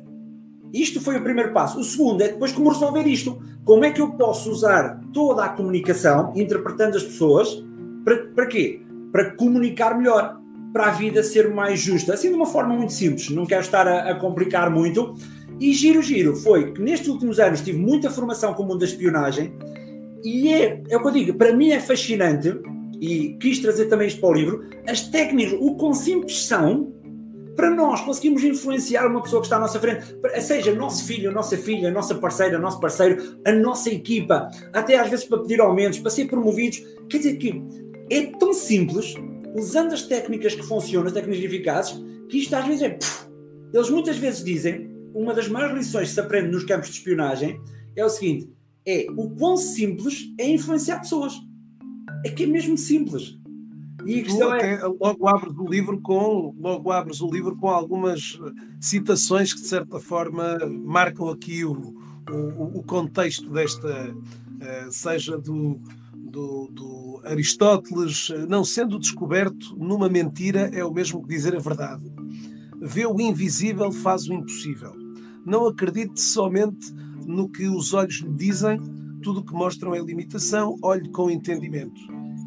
Isto foi o primeiro passo. O segundo é depois como resolver isto. Como é que eu posso usar toda a comunicação, interpretando as pessoas, para, para quê? Para comunicar melhor, para a vida ser mais justa. Assim de uma forma muito simples, não quero estar a, a complicar muito. E giro, giro, foi que nestes últimos anos tive muita formação com o mundo da espionagem e é, é o que eu digo, para mim é fascinante e quis trazer também isto para o livro, as técnicas, o quão simples são para nós conseguirmos influenciar uma pessoa que está à nossa frente, seja nosso filho, nossa filha, nossa parceira, nosso parceiro, a nossa equipa, até às vezes para pedir aumentos, para ser promovidos. Quer dizer que é tão simples, usando as técnicas que funcionam, as técnicas eficazes, que isto às vezes é. Puf, eles muitas vezes dizem, uma das maiores lições que se aprende nos campos de espionagem é o seguinte: é o quão simples é influenciar pessoas é que é mesmo simples. E a questão é... logo abres o livro com logo abres o livro com algumas citações que de certa forma marcam aqui o, o, o contexto desta eh, seja do, do, do, Aristóteles não sendo descoberto numa mentira é o mesmo que dizer a verdade vê o invisível faz o impossível não acredite somente no que os olhos lhe dizem tudo o que mostram é limitação, olhe com entendimento.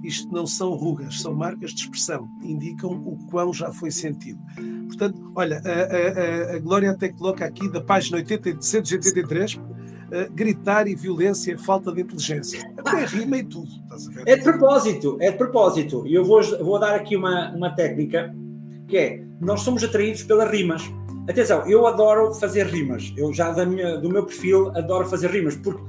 Isto não são rugas, são marcas de expressão, indicam o quão já foi sentido. Portanto, olha, a, a, a Glória até coloca aqui da página 80, 183, uh, gritar e violência é falta de inteligência. Até rima e tudo. É de propósito, é de propósito. E eu vou, vou dar aqui uma, uma técnica que é: nós somos atraídos pelas rimas. Atenção, eu adoro fazer rimas. Eu já da minha, do meu perfil adoro fazer rimas, porque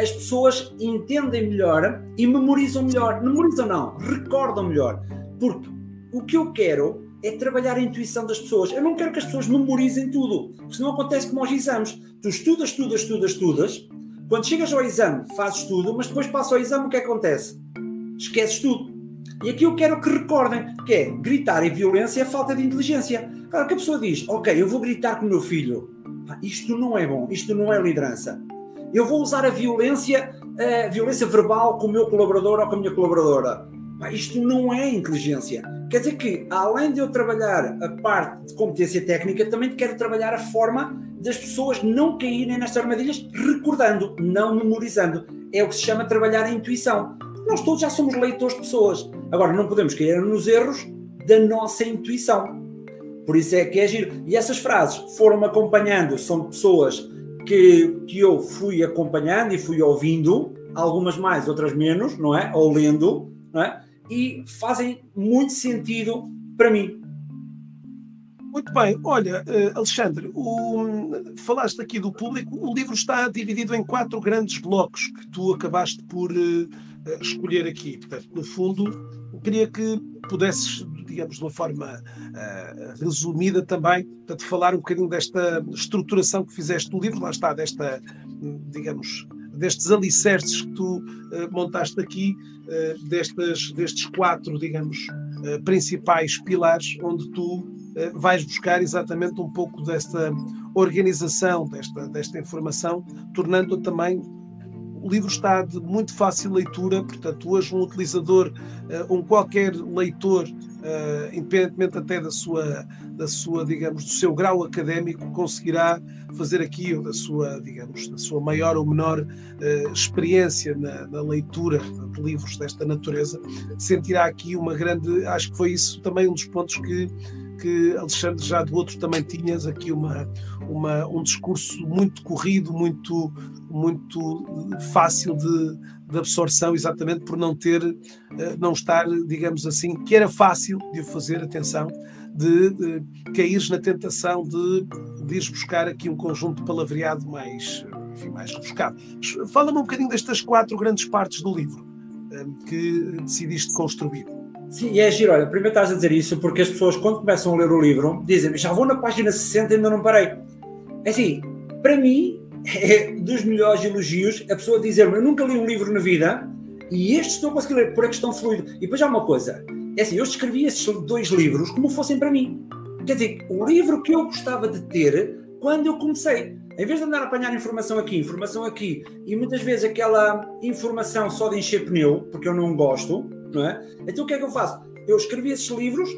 as pessoas entendem melhor e memorizam melhor. Memorizam não, recordam melhor. Porque o que eu quero é trabalhar a intuição das pessoas. Eu não quero que as pessoas memorizem tudo, porque senão acontece como aos exames. Tu estudas, estudas, estudas, estudas. Quando chegas ao exame, fazes tudo, mas depois passa ao exame, o que acontece? Esqueces tudo. E aqui eu quero que recordem, que é gritar e violência é falta de inteligência. Claro que a pessoa diz, ok, eu vou gritar com o meu filho. Isto não é bom, isto não é liderança eu vou usar a violência, a violência verbal com o meu colaborador ou com a minha colaboradora. Isto não é inteligência. Quer dizer que, além de eu trabalhar a parte de competência técnica, também quero trabalhar a forma das pessoas não caírem nestas armadilhas, recordando, não memorizando. É o que se chama trabalhar a intuição. Nós todos já somos leitores de pessoas. Agora, não podemos cair nos erros da nossa intuição. Por isso é que é giro. E essas frases foram-me acompanhando, são pessoas que, que eu fui acompanhando e fui ouvindo, algumas mais, outras menos, não é? Ou lendo, não é? E fazem muito sentido para mim. Muito bem, olha, eh, Alexandre, o, falaste aqui do público, o livro está dividido em quatro grandes blocos que tu acabaste por uh, escolher aqui. Portanto, no fundo, queria que pudesses digamos, de uma forma uh, resumida também, portanto, falar um bocadinho desta estruturação que fizeste no livro, lá está, desta, digamos, destes alicerces que tu uh, montaste aqui, uh, destes, destes quatro, digamos, principais pilares, onde tu vais buscar exatamente um pouco desta organização, desta, desta informação, tornando-a também o livro está de muito fácil leitura, portanto, hoje um utilizador, um qualquer leitor uh, independentemente até da sua, da sua, digamos, do seu grau académico, conseguirá fazer aqui, ou da sua, digamos, da sua maior ou menor uh, experiência na, na, leitura de livros desta natureza, sentirá aqui uma grande, acho que foi isso também um dos pontos que que, Alexandre, já do outro também tinhas aqui uma, uma, um discurso muito corrido, muito, muito fácil de, de absorção, exatamente por não ter, eh, não estar, digamos assim, que era fácil de o fazer, atenção, de, de cair na tentação de, de ires buscar aqui um conjunto de palavreado mais, enfim, mais rebuscado. Fala-me um bocadinho destas quatro grandes partes do livro eh, que decidiste construir. Sim, e é giro, olha, primeiro estás a dizer isso porque as pessoas quando começam a ler o livro dizem, já vou na página 60 e ainda não parei. É assim, para mim é dos melhores elogios a pessoa dizer-me, eu nunca li um livro na vida e este estou a conseguir ler por a questão fluido. E depois há uma coisa, é assim, eu escrevi esses dois livros como fossem para mim. Quer dizer, o livro que eu gostava de ter quando eu comecei. Em vez de andar a apanhar informação aqui, informação aqui, e muitas vezes aquela informação só de encher pneu, porque eu não gosto, não é? Então o que é que eu faço? Eu escrevi esses livros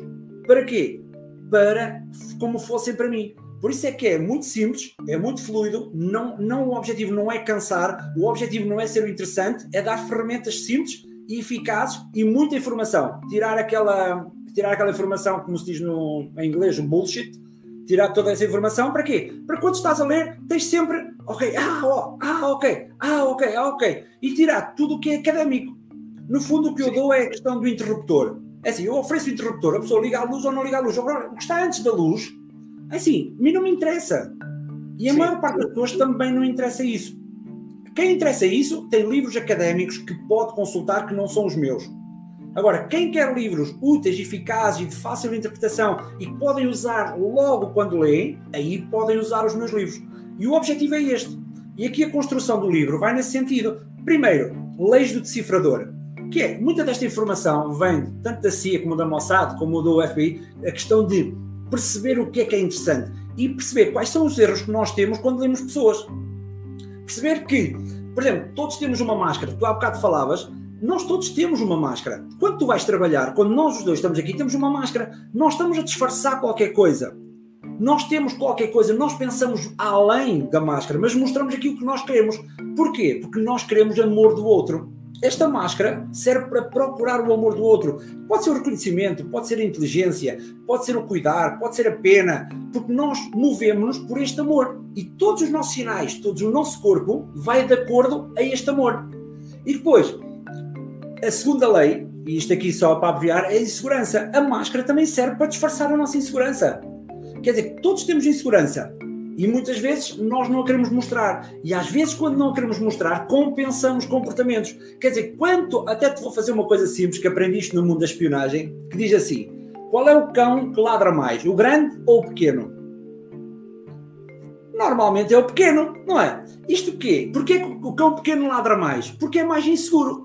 para quê? Para como fossem para mim. Por isso é que é muito simples, é muito fluido, não, não, o objetivo não é cansar, o objetivo não é ser o interessante, é dar ferramentas simples e eficazes e muita informação. Tirar aquela, tirar aquela informação, como se diz no, em inglês, um bullshit, tirar toda essa informação para quê? Para quando estás a ler, tens sempre, ok, ah, oh, ah, ok, ah, ok, ah, ok, e tirar tudo o que é académico. No fundo, o que eu dou é a questão do interruptor. É assim, eu ofereço o interruptor, a pessoa liga a luz ou não liga a luz. Agora, o que está antes da luz, assim, a mim não me interessa. E a Sim. maior parte das pessoas também não interessa isso. Quem interessa isso tem livros académicos que pode consultar que não são os meus. Agora, quem quer livros úteis, eficazes e de fácil interpretação e que podem usar logo quando leem, aí podem usar os meus livros. E o objetivo é este. E aqui a construção do livro vai nesse sentido. Primeiro, leis do decifrador que é, muita desta informação vem tanto da CIA como da Mossad, como do FBI, a questão de perceber o que é que é interessante e perceber quais são os erros que nós temos quando lemos pessoas. Perceber que, por exemplo, todos temos uma máscara, tu há bocado falavas, nós todos temos uma máscara. Quando tu vais trabalhar, quando nós os dois estamos aqui, temos uma máscara. Nós estamos a disfarçar qualquer coisa. Nós temos qualquer coisa, nós pensamos além da máscara, mas mostramos aquilo que nós queremos. Porquê? Porque nós queremos amor do outro. Esta máscara serve para procurar o amor do outro. Pode ser o reconhecimento, pode ser a inteligência, pode ser o cuidar, pode ser a pena, porque nós movemos-nos por este amor. E todos os nossos sinais, todo o nosso corpo vai de acordo a este amor. E depois, a segunda lei, e isto aqui só para abreviar, é a insegurança. A máscara também serve para disfarçar a nossa insegurança. Quer dizer, todos temos insegurança. E muitas vezes nós não a queremos mostrar. E às vezes, quando não a queremos mostrar, compensamos comportamentos. Quer dizer, quanto. Até te vou fazer uma coisa simples que aprendi isto no mundo da espionagem, que diz assim: qual é o cão que ladra mais, o grande ou o pequeno? Normalmente é o pequeno, não é? Isto o quê? Porquê que o cão pequeno ladra mais? Porque é mais inseguro.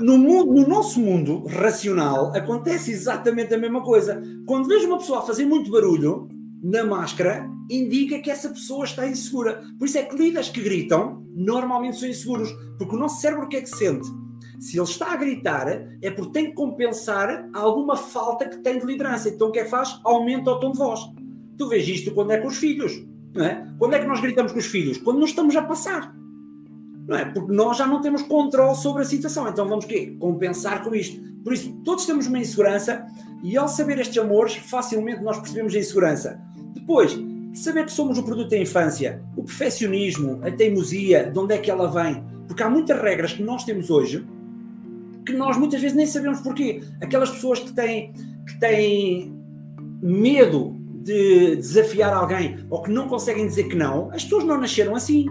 No, mundo, no nosso mundo racional acontece exatamente a mesma coisa. Quando vejo uma pessoa a fazer muito barulho na máscara, indica que essa pessoa está insegura. Por isso é que líderes que gritam normalmente são inseguros, porque o nosso cérebro o que é que sente? Se ele está a gritar, é porque tem que compensar alguma falta que tem de liderança. Então o que é que faz? Aumenta o tom de voz. Tu vês isto quando é com os filhos. Não é? Quando é que nós gritamos com os filhos? Quando nos estamos a passar. Não é? Porque nós já não temos controle sobre a situação. Então vamos quê? Compensar com isto. Por isso, todos temos uma insegurança e ao saber estes amores, facilmente nós percebemos a insegurança. Depois, saber que somos o produto da infância, o perfeccionismo, a teimosia, de onde é que ela vem. Porque há muitas regras que nós temos hoje que nós muitas vezes nem sabemos porquê. Aquelas pessoas que têm, que têm medo de desafiar alguém ou que não conseguem dizer que não, as pessoas não nasceram assim.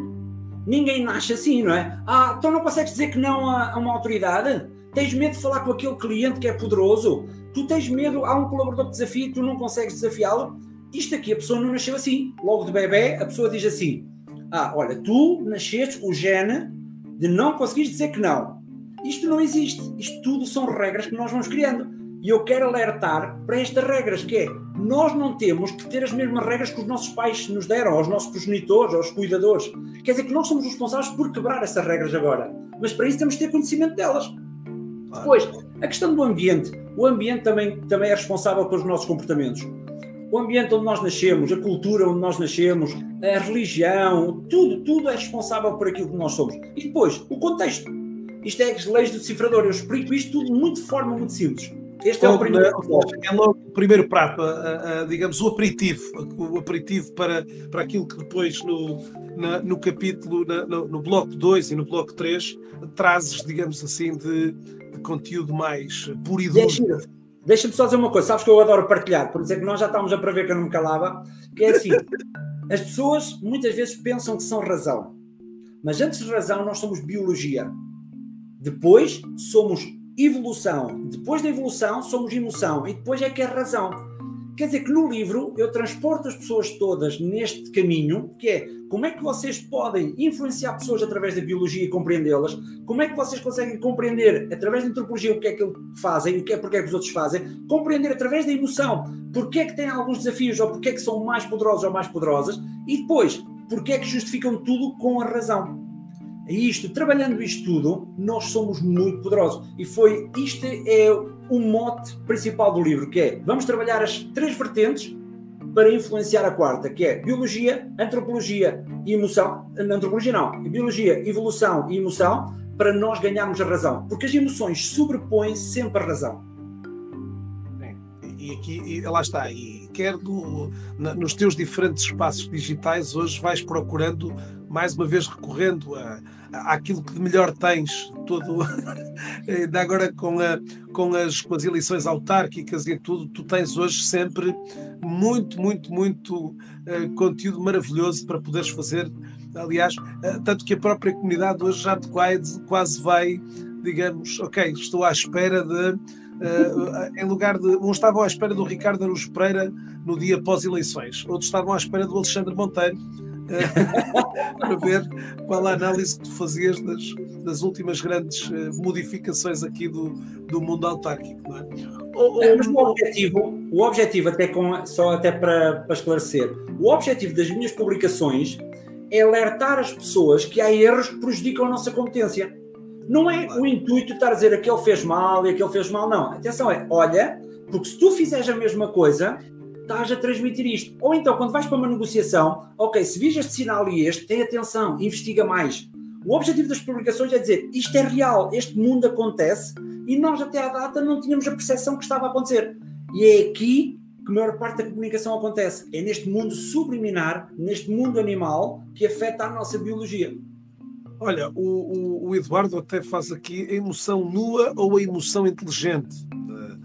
Ninguém nasce assim, não é? Ah, então não consegues dizer que não a, a uma autoridade? Tens medo de falar com aquele cliente que é poderoso? Tu tens medo, há um colaborador que desafia e tu não consegues desafiá-lo? Isto aqui, a pessoa não nasceu assim. Logo de bebê, a pessoa diz assim: Ah, olha, tu nasceste o gene de não conseguires dizer que não. Isto não existe. Isto tudo são regras que nós vamos criando. E eu quero alertar para estas regras, que é, nós não temos que ter as mesmas regras que os nossos pais nos deram, aos nossos progenitores, aos cuidadores. Quer dizer que nós somos responsáveis por quebrar essas regras agora. Mas para isso temos que ter conhecimento delas. Depois, a questão do ambiente. O ambiente também, também é responsável pelos nossos comportamentos o ambiente onde nós nascemos, a cultura onde nós nascemos, a religião, tudo, tudo é responsável por aquilo que nós somos. E depois, o contexto. Isto é as leis do decifrador. Eu explico isto tudo muito de forma muito simples. este é o primeiro. É logo o primeiro prato, a, a, digamos, o aperitivo, o aperitivo para, para aquilo que depois no, na, no capítulo, na, no, no, bloco 2 e no bloco 3, trazes, digamos assim, de, de conteúdo mais puro e duro. Deixa-me só dizer uma coisa, sabes que eu adoro partilhar, por isso é que nós já estávamos a prever que eu não me calava, que é assim, as pessoas muitas vezes pensam que são razão, mas antes de razão nós somos biologia, depois somos evolução, depois da evolução somos emoção e depois é que é razão. Quer dizer que no livro eu transporto as pessoas todas neste caminho, que é como é que vocês podem influenciar pessoas através da biologia e compreendê-las, como é que vocês conseguem compreender através da antropologia o que é que fazem, o que é porque é que os outros fazem, compreender através da emoção porque é que têm alguns desafios ou porque é que são mais poderosos ou mais poderosas, e depois porque é que justificam tudo com a razão. E isto, trabalhando isto tudo, nós somos muito poderosos. E foi, isto é o mote principal do livro, que é, vamos trabalhar as três vertentes para influenciar a quarta, que é biologia, antropologia e emoção. Antropologia não, biologia, evolução e emoção, para nós ganharmos a razão. Porque as emoções sobrepõem sempre a razão. E aqui, e lá está, e quer do, na, nos teus diferentes espaços digitais, hoje vais procurando, mais uma vez recorrendo a, àquilo que de melhor tens, todo ainda agora com, a, com, as, com as eleições autárquicas e tudo, tu tens hoje sempre muito, muito, muito uh, conteúdo maravilhoso para poderes fazer. Aliás, uh, tanto que a própria comunidade hoje já te quase, quase vai, digamos, ok, estou à espera de. Uh, em lugar de. Uns estavam à espera do Ricardo Araújo Pereira no dia pós-eleições, outros estavam à espera do Alexandre Monteiro para ver qual a análise que tu fazias das, das últimas grandes eh, modificações aqui do, do mundo autárquico. Não é? O, o, mas o objetivo, o objetivo até com, só até para, para esclarecer, o objetivo das minhas publicações é alertar as pessoas que há erros que prejudicam a nossa competência. Não é o intuito de estar a dizer aquele fez mal e aquele fez mal, não. Atenção, é olha, porque se tu fizeres a mesma coisa, estás a transmitir isto. Ou então, quando vais para uma negociação, ok, se vês este sinal e este, tem atenção, investiga mais. O objetivo das publicações é dizer isto é real, este mundo acontece e nós até à data não tínhamos a percepção que estava a acontecer. E é aqui que a maior parte da comunicação acontece. É neste mundo subliminar, neste mundo animal, que afeta a nossa biologia. Olha, o, o, o Eduardo até faz aqui a emoção nua ou a emoção inteligente. Uh,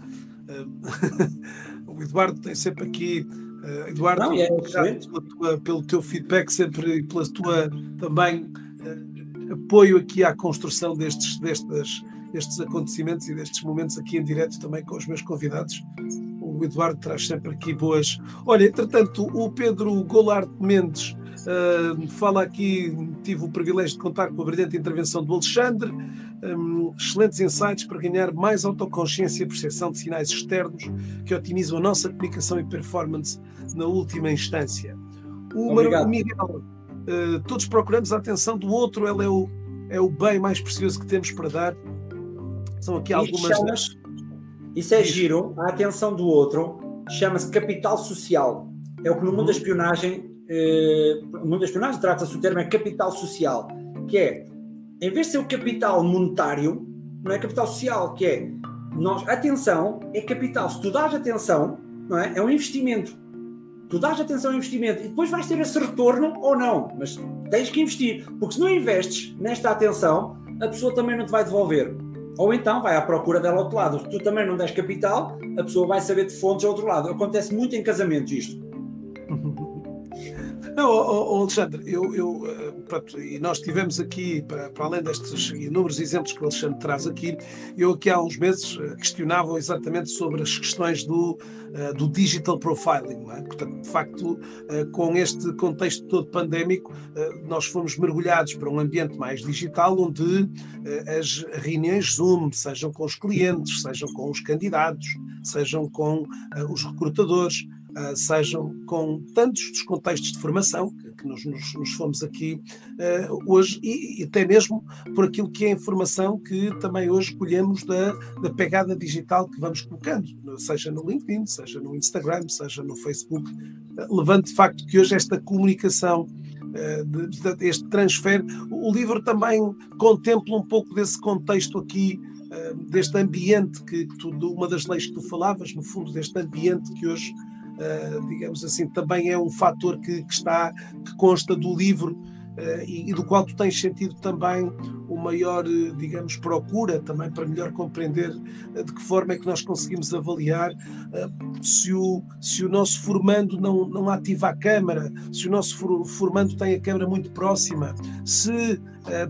uh, o Eduardo tem sempre aqui. Uh, Eduardo, Não, é pela tua, pelo teu feedback sempre e pela tua também uh, apoio aqui à construção destes, destes, destes acontecimentos e destes momentos aqui em direto também com os meus convidados. O Eduardo traz sempre aqui boas. Olha, entretanto, o Pedro Golart Mendes Uh, fala aqui, tive o privilégio de contar com a brilhante intervenção do Alexandre, um, excelentes insights para ganhar mais autoconsciência e percepção de sinais externos que otimizam a nossa comunicação e performance na última instância. O, Mar Miguel, uh, todos procuramos a atenção do outro, ele é o, é o bem mais precioso que temos para dar. São aqui algumas. Isso, isso é giro, a atenção do outro chama-se capital social. É o que no mundo da uhum. espionagem eh, da espionagem trata-se o termo é capital social, que é, em vez de ser o capital monetário, não é capital social, que é, nós, atenção é capital. Se tu dás atenção, não é? É um investimento. Tu dás atenção ao investimento e depois vais ter esse retorno ou não, mas tens que investir, porque se não investes nesta atenção, a pessoa também não te vai devolver. Ou então vai à procura dela ao outro lado. Se tu também não des capital, a pessoa vai saber de fontes ao outro lado. Acontece muito em casamentos isto. Não, oh, oh, Alexandre, eu, eu eh, pronto, e nós tivemos aqui, para, para, além destes inúmeros exemplos que o Alexandre traz aqui, eu aqui há uns meses eh, questionava exatamente sobre as questões do, uh, do digital profiling. É? Portanto, de facto, com este contexto todo pandémico, nós fomos mergulhados para um ambiente mais digital, onde as reuniões Zoom, sejam com os clientes, sejam com os candidatos, sejam com os recrutadores, uh, sejam com tantos dos contextos de formação que, que nos, nos, nos, fomos aqui uh, hoje e, e, até mesmo por aquilo que é a informação que também hoje colhemos da, da pegada digital que vamos colocando, seja no LinkedIn, seja no Instagram, seja no Facebook, uh, levando de facto que hoje esta comunicação este transfer. O livro também contempla um pouco desse contexto aqui deste ambiente que, que tu, uma das leis que tu falavas, no fundo, deste ambiente que hoje, digamos assim, também é um fator que, que está, que consta do livro Uh, e, e, do qual tu tens sentido também o maior, uh, digamos, procura também para melhor compreender uh, de que forma é que nós conseguimos avaliar se, o, se o nosso formando não, não ativa a câmara, se o nosso for, formando tem a câmara muito próxima, se,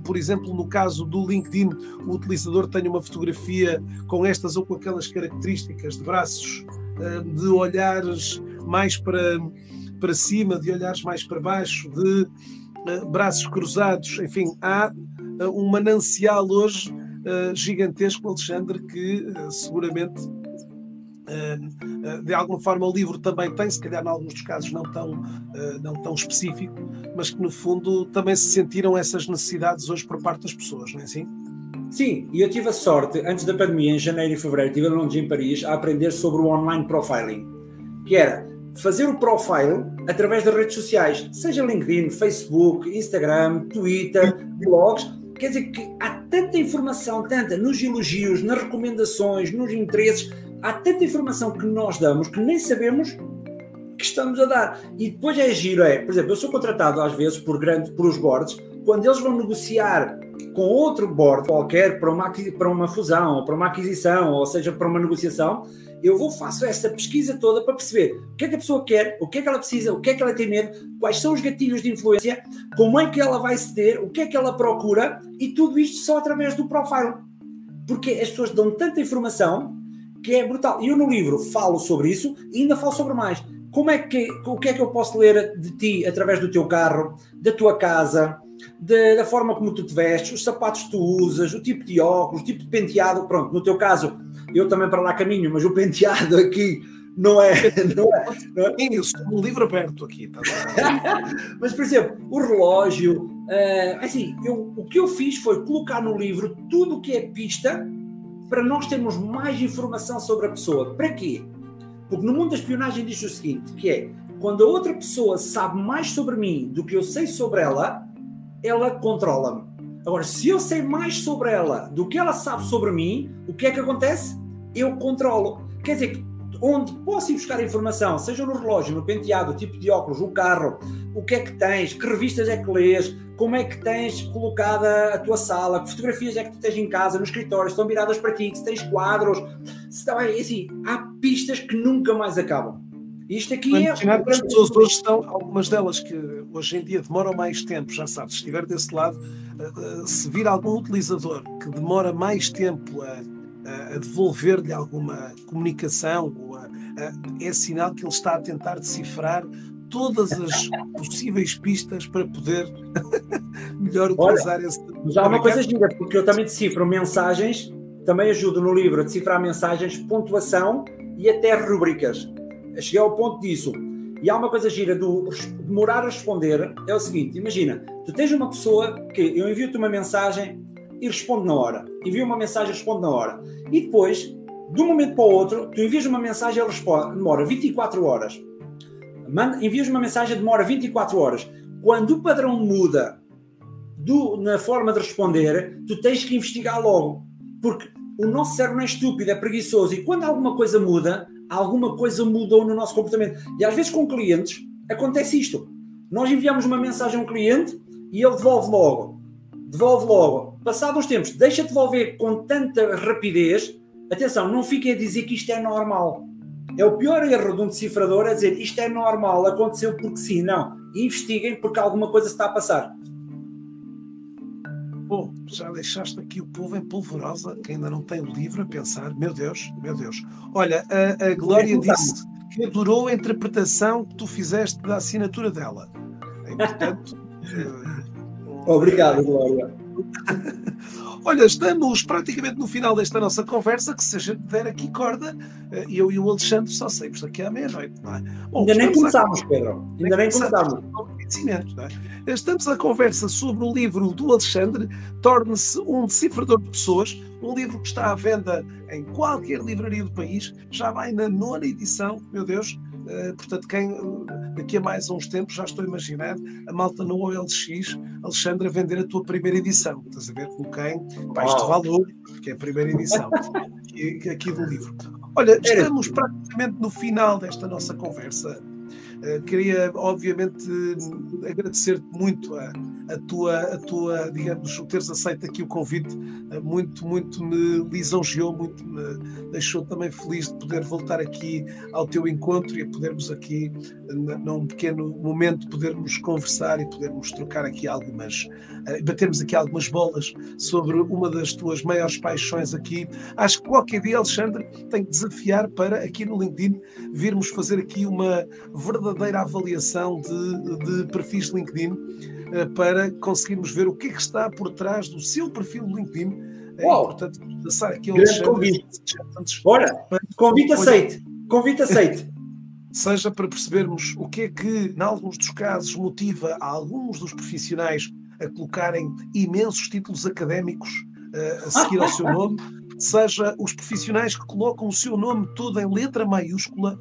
por exemplo, no caso do LinkedIn, o utilizador tem uma fotografia com estas ou com aquelas características de braços, de olhares mais para, para cima, de olhares mais para baixo, de eh, braços cruzados, enfim, há eh, um manancial hoje eh, gigantesco, Alexandre, que seguramente de alguma forma o livro também tem, se calhar em alguns dos casos não tão, não tão específico, mas que no fundo também se sentiram essas necessidades hoje por parte das pessoas, não é assim? Sim, e eu tive a sorte, antes da pandemia, em janeiro e fevereiro, estive em Londres em Paris, a aprender sobre o online profiling, que era fazer o profile através das redes sociais, seja LinkedIn, Facebook, Instagram, Twitter, blogs. Quer dizer que há tanta informação, tanta nos elogios, nas recomendações, nos interesses, há tanta informação que nós damos que nem sabemos que estamos a dar. E depois é giro, é, por exemplo, eu sou contratado às vezes por, grande, por os boards, quando eles vão negociar com outro board qualquer para uma, para uma fusão, ou para uma aquisição, ou seja, para uma negociação, eu vou faço essa pesquisa toda para perceber o que é que a pessoa quer, o que é que ela precisa, o que é que ela tem medo, quais são os gatilhos de influência, como é que ela vai ceder, o que é que ela procura e tudo isto só através do profile. Porque as pessoas dão tanta informação que é brutal. E eu no livro falo sobre isso e ainda falo sobre mais. Como é que, o que é que eu posso ler de ti através do teu carro, da tua casa, da, da forma como tu te vestes, os sapatos que tu usas, o tipo de óculos, o tipo de penteado, pronto, no teu caso, eu também para lá caminho, mas o penteado aqui não é. Não é, não é. Isso, um livro aberto aqui. Tá mas, por exemplo, o relógio. Uh, assim, eu, o que eu fiz foi colocar no livro tudo o que é pista para nós termos mais informação sobre a pessoa. Para quê? Porque no mundo da espionagem diz o seguinte, que é, quando a outra pessoa sabe mais sobre mim do que eu sei sobre ela, ela controla-me. Agora, se eu sei mais sobre ela do que ela sabe sobre mim, o que é que acontece? Eu controlo. Quer dizer que onde posso ir buscar informação, seja no relógio, no penteado, o tipo de óculos, o carro, o que é que tens, que revistas é que lês, como é que tens colocada a tua sala, que fotografias é que tu tens em casa, no escritório, estão viradas para ti, se tens quadros, se assim, há pistas que nunca mais acabam. Isto aqui é. As pessoas hoje estão, algumas delas que hoje em dia demoram mais tempo, já sabes, se estiver desse lado, eh, eh, se vir algum utilizador que demora mais tempo a, a devolver-lhe alguma comunicação, é sinal que ele está a tentar decifrar todas as possíveis pistas para poder melhor utilizar Olha, esse. Mas há uma coisa gira, porque eu também decifro mensagens, também ajudo no livro a decifrar mensagens, pontuação e até rubricas cheguei ao ponto disso. E há uma coisa gira do demorar a responder, é o seguinte, imagina, tu tens uma pessoa que eu envio-te uma mensagem e responde na hora. Envio uma mensagem e responde na hora. E depois, de um momento para o outro, tu envias uma mensagem e ele responde, demora 24 horas. Manda, envias uma mensagem demora 24 horas. Quando o padrão muda do, na forma de responder, tu tens que investigar logo. Porque o nosso cérebro não é estúpido, é preguiçoso. E quando alguma coisa muda, alguma coisa mudou no nosso comportamento. E às vezes com clientes acontece isto. Nós enviamos uma mensagem a um cliente e ele devolve logo. Devolve logo. Passado uns tempos, deixa devolver com tanta rapidez. Atenção, não fiquem a dizer que isto é normal. É o pior erro de um decifrador a dizer isto é normal, aconteceu porque sim. Não. Investiguem porque alguma coisa está a passar. Já deixaste aqui o povo em polvorosa, que ainda não tem o livro, a pensar, meu Deus, meu Deus. Olha, a, a Glória disse que adorou a interpretação que tu fizeste da assinatura dela. E, portanto, Obrigado, Glória. Olha, estamos praticamente no final desta nossa conversa, que se a gente der aqui corda, eh, eu e o Alexandre só saímos daqui à meia-noite. É? Ainda nem começámos, a... Pedro. Ainda nem começámos. É? Estamos à conversa sobre o livro do Alexandre, Torne-se um Decifrador de Pessoas, um livro que está à venda em qualquer livraria do país, já vai na nona edição, meu Deus, Uh, portanto, quem daqui a mais uns tempos, já estou a imaginar, a malta no OLX, Alexandre, a vender a tua primeira edição. Estás a ver com quem? Pá, isto valor, que é a primeira edição aqui, aqui do livro. Olha, estamos praticamente no final desta nossa conversa. Uh, queria, obviamente, agradecer-te muito a, a, tua, a tua, digamos, o teres aceito aqui o convite, uh, muito, muito me lisonjeou, muito me deixou também feliz de poder voltar aqui ao teu encontro e podermos aqui, num pequeno momento, podermos conversar e podermos trocar aqui algumas, uh, batermos aqui algumas bolas sobre uma das tuas maiores paixões aqui. Acho que qualquer dia, Alexandre, tem que desafiar para, aqui no LinkedIn, virmos fazer aqui uma verdadeira verdadeira avaliação de, de perfis de LinkedIn eh, para conseguirmos ver o que é que está por trás do seu perfil de LinkedIn. É Uau. importante passar aqui ao Grande convite. Bora, convite aceite. Convite aceite. Seja para percebermos o que é que, em alguns dos casos, motiva alguns dos profissionais a colocarem imensos títulos académicos uh, a seguir ao seu nome, seja os profissionais que colocam o seu nome todo em letra maiúscula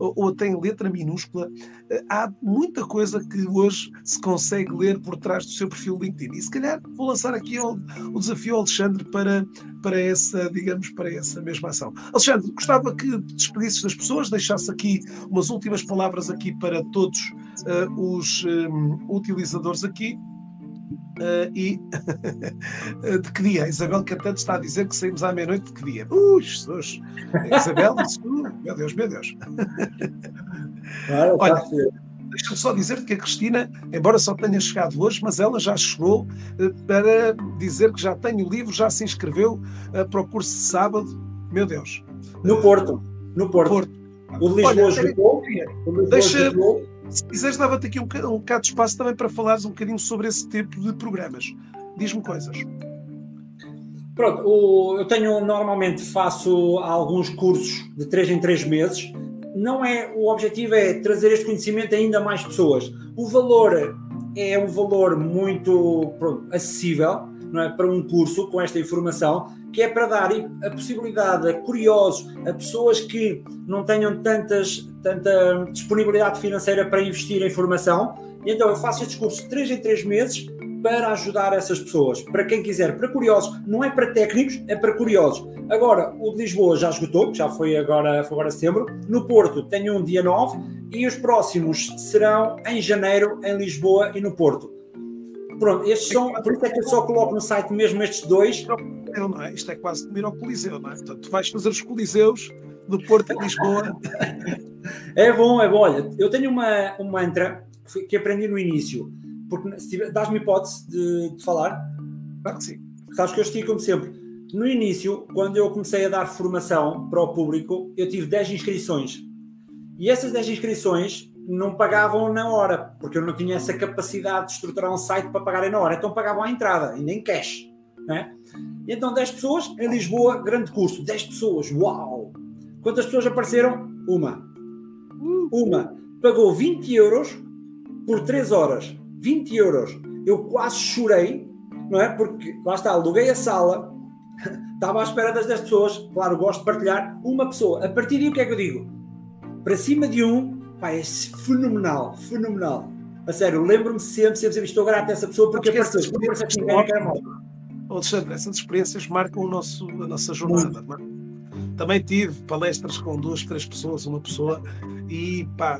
ou, até em letra minúscula, eh, há muita coisa que hoje se consegue ler por trás do seu perfil LinkedIn. E se calhar vou lançar aqui o, o desafio ao Alexandre para, para essa, digamos, para essa mesma ação. Alexandre, gostava que despedisses das pessoas, deixasse aqui umas últimas palavras aqui para todos uh, os um, utilizadores aqui Uh, e de que dia? A Isabel Cantante está a dizer que saímos à meia-noite de que dia? Ui, Jesus! Isabel, meu Deus, meu Deus. Olha, deixa-me só dizer que a Cristina, embora só tenha chegado hoje, mas ela já chegou uh, para dizer que já tem o livro, já se inscreveu uh, para o curso de sábado. Meu Deus. No Porto. No Porto. Porto. O de Lisboa jogou. Deixa, se quiseres, dava-te aqui um, um bocado de espaço também para falares um bocadinho sobre esse tipo de programas. Diz-me coisas. Pronto, o, eu tenho normalmente faço alguns cursos de 3 em 3 meses. Não é o objetivo é trazer este conhecimento a ainda mais pessoas. O valor é um valor muito pronto, acessível não é, para um curso com esta informação, que é para dar a possibilidade a curiosos, a pessoas que não tenham tantas, tanta disponibilidade financeira para investir em formação. E então eu faço este curso de 3 em 3 meses para ajudar essas pessoas. Para quem quiser, para curiosos, não é para técnicos, é para curiosos. Agora, o de Lisboa já esgotou, já foi agora, foi agora setembro. No Porto tenho um dia 9 e os próximos serão em janeiro em Lisboa e no Porto. Pronto, estes são, por isso é que eu só coloco no site mesmo estes dois. Não é? Isto é quase como ir ao Coliseu, não é? Portanto, tu vais fazer os Coliseus do Porto e Lisboa. é bom, é bom. Olha, eu tenho uma, um mantra que aprendi no início, porque dás-me hipótese de, de, falar? Claro que sim. Sabes que eu estive como sempre. No início, quando eu comecei a dar formação para o público, eu tive 10 inscrições. E essas 10 inscrições não pagavam na hora, porque eu não tinha essa capacidade de estruturar um site para pagarem na hora. Então pagavam à entrada, e nem cash. Né? E então 10 pessoas, em Lisboa, grande curso. 10 pessoas, uau! Quantas pessoas apareceram? Uma. Uma. Pagou 20 euros por 3 horas. 20 euros. Eu quase chorei, não é? Porque, lá está, aluguei a sala, estava à espera das 10 pessoas. Claro, gosto de partilhar. Uma pessoa. A partir daí, o que é que eu digo? Para cima de um, Pá, é fenomenal, fenomenal. A sério, lembro-me sempre, sempre, sempre estou grato a essa pessoa porque apareceu, porque apareceu que ninguém quer mal. Alexandre, essas experiências marcam o nosso, a nossa jornada. É? Também tive palestras com duas, três pessoas, uma pessoa, e pá,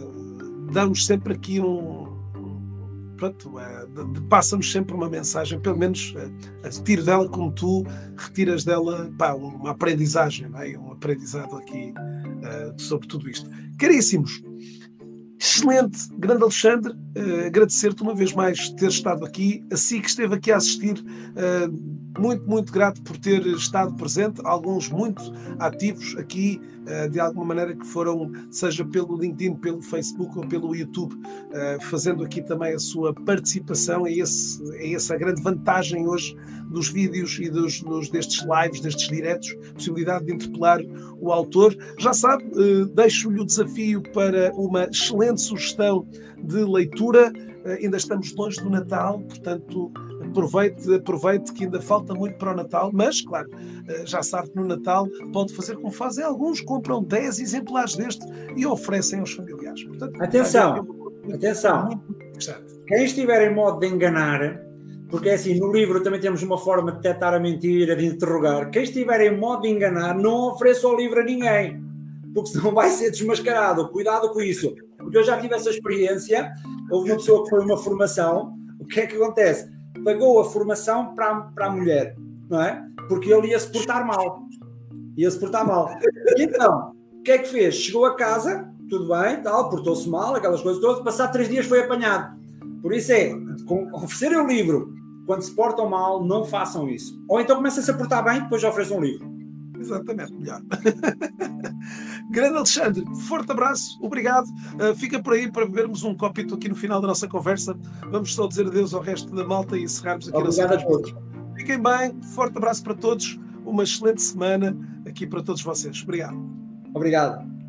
damos sempre aqui um. Pronto, é, passa-nos sempre uma mensagem, pelo menos é, tiro dela como tu retiras dela pá, uma aprendizagem, é? um aprendizado aqui uh, sobre tudo isto. Caríssimos, Excelente, grande Alexandre, uh, agradecer-te uma vez mais ter estado aqui, assim que esteve aqui a assistir, uh, muito, muito grato por ter estado presente, alguns muito ativos aqui, uh, de alguma maneira que foram, seja pelo LinkedIn, pelo Facebook ou pelo YouTube, fazendo aqui também a sua participação, é, esse, é essa a grande vantagem hoje dos vídeos e dos, dos, destes lives, destes diretos, possibilidade de interpelar o autor. Já sabe, deixo-lhe o desafio para uma excelente sugestão de leitura. Eh, ainda estamos longe do Natal, portanto, aproveite, aproveite que ainda falta muito para o Natal, mas, claro, eh, já sabe que no Natal pode fazer como fazem alguns, compram 10 exemplares deste e oferecem aos familiares. Portanto, atenção, atenção. Quem estiver em modo de enganar, porque é assim, no livro também temos uma forma de detectar a mentira, de interrogar. Quem estiver em modo de enganar, não ofereça o livro a ninguém, porque senão vai ser desmascarado. Cuidado com isso. Porque eu já tive essa experiência. Houve uma pessoa que foi uma formação. O que é que acontece? Pagou a formação para, a, para a mulher, não é? Porque ele ia se portar mal. Ia se portar mal. Então, o que é que fez? Chegou a casa, tudo bem, tal, portou-se mal, aquelas coisas todas. Passado três dias foi apanhado. Por isso é, oferecerem o livro quando se portam mal, não façam isso. Ou então comecem-se a portar bem, depois ofereçam um livro. Exatamente, melhor. Grande Alexandre, forte abraço, obrigado. Uh, fica por aí para bebermos um copito aqui no final da nossa conversa. Vamos só dizer adeus ao resto da malta e encerrarmos aqui Obrigado a nossa todos. Fiquem bem, forte abraço para todos, uma excelente semana aqui para todos vocês. Obrigado. Obrigado.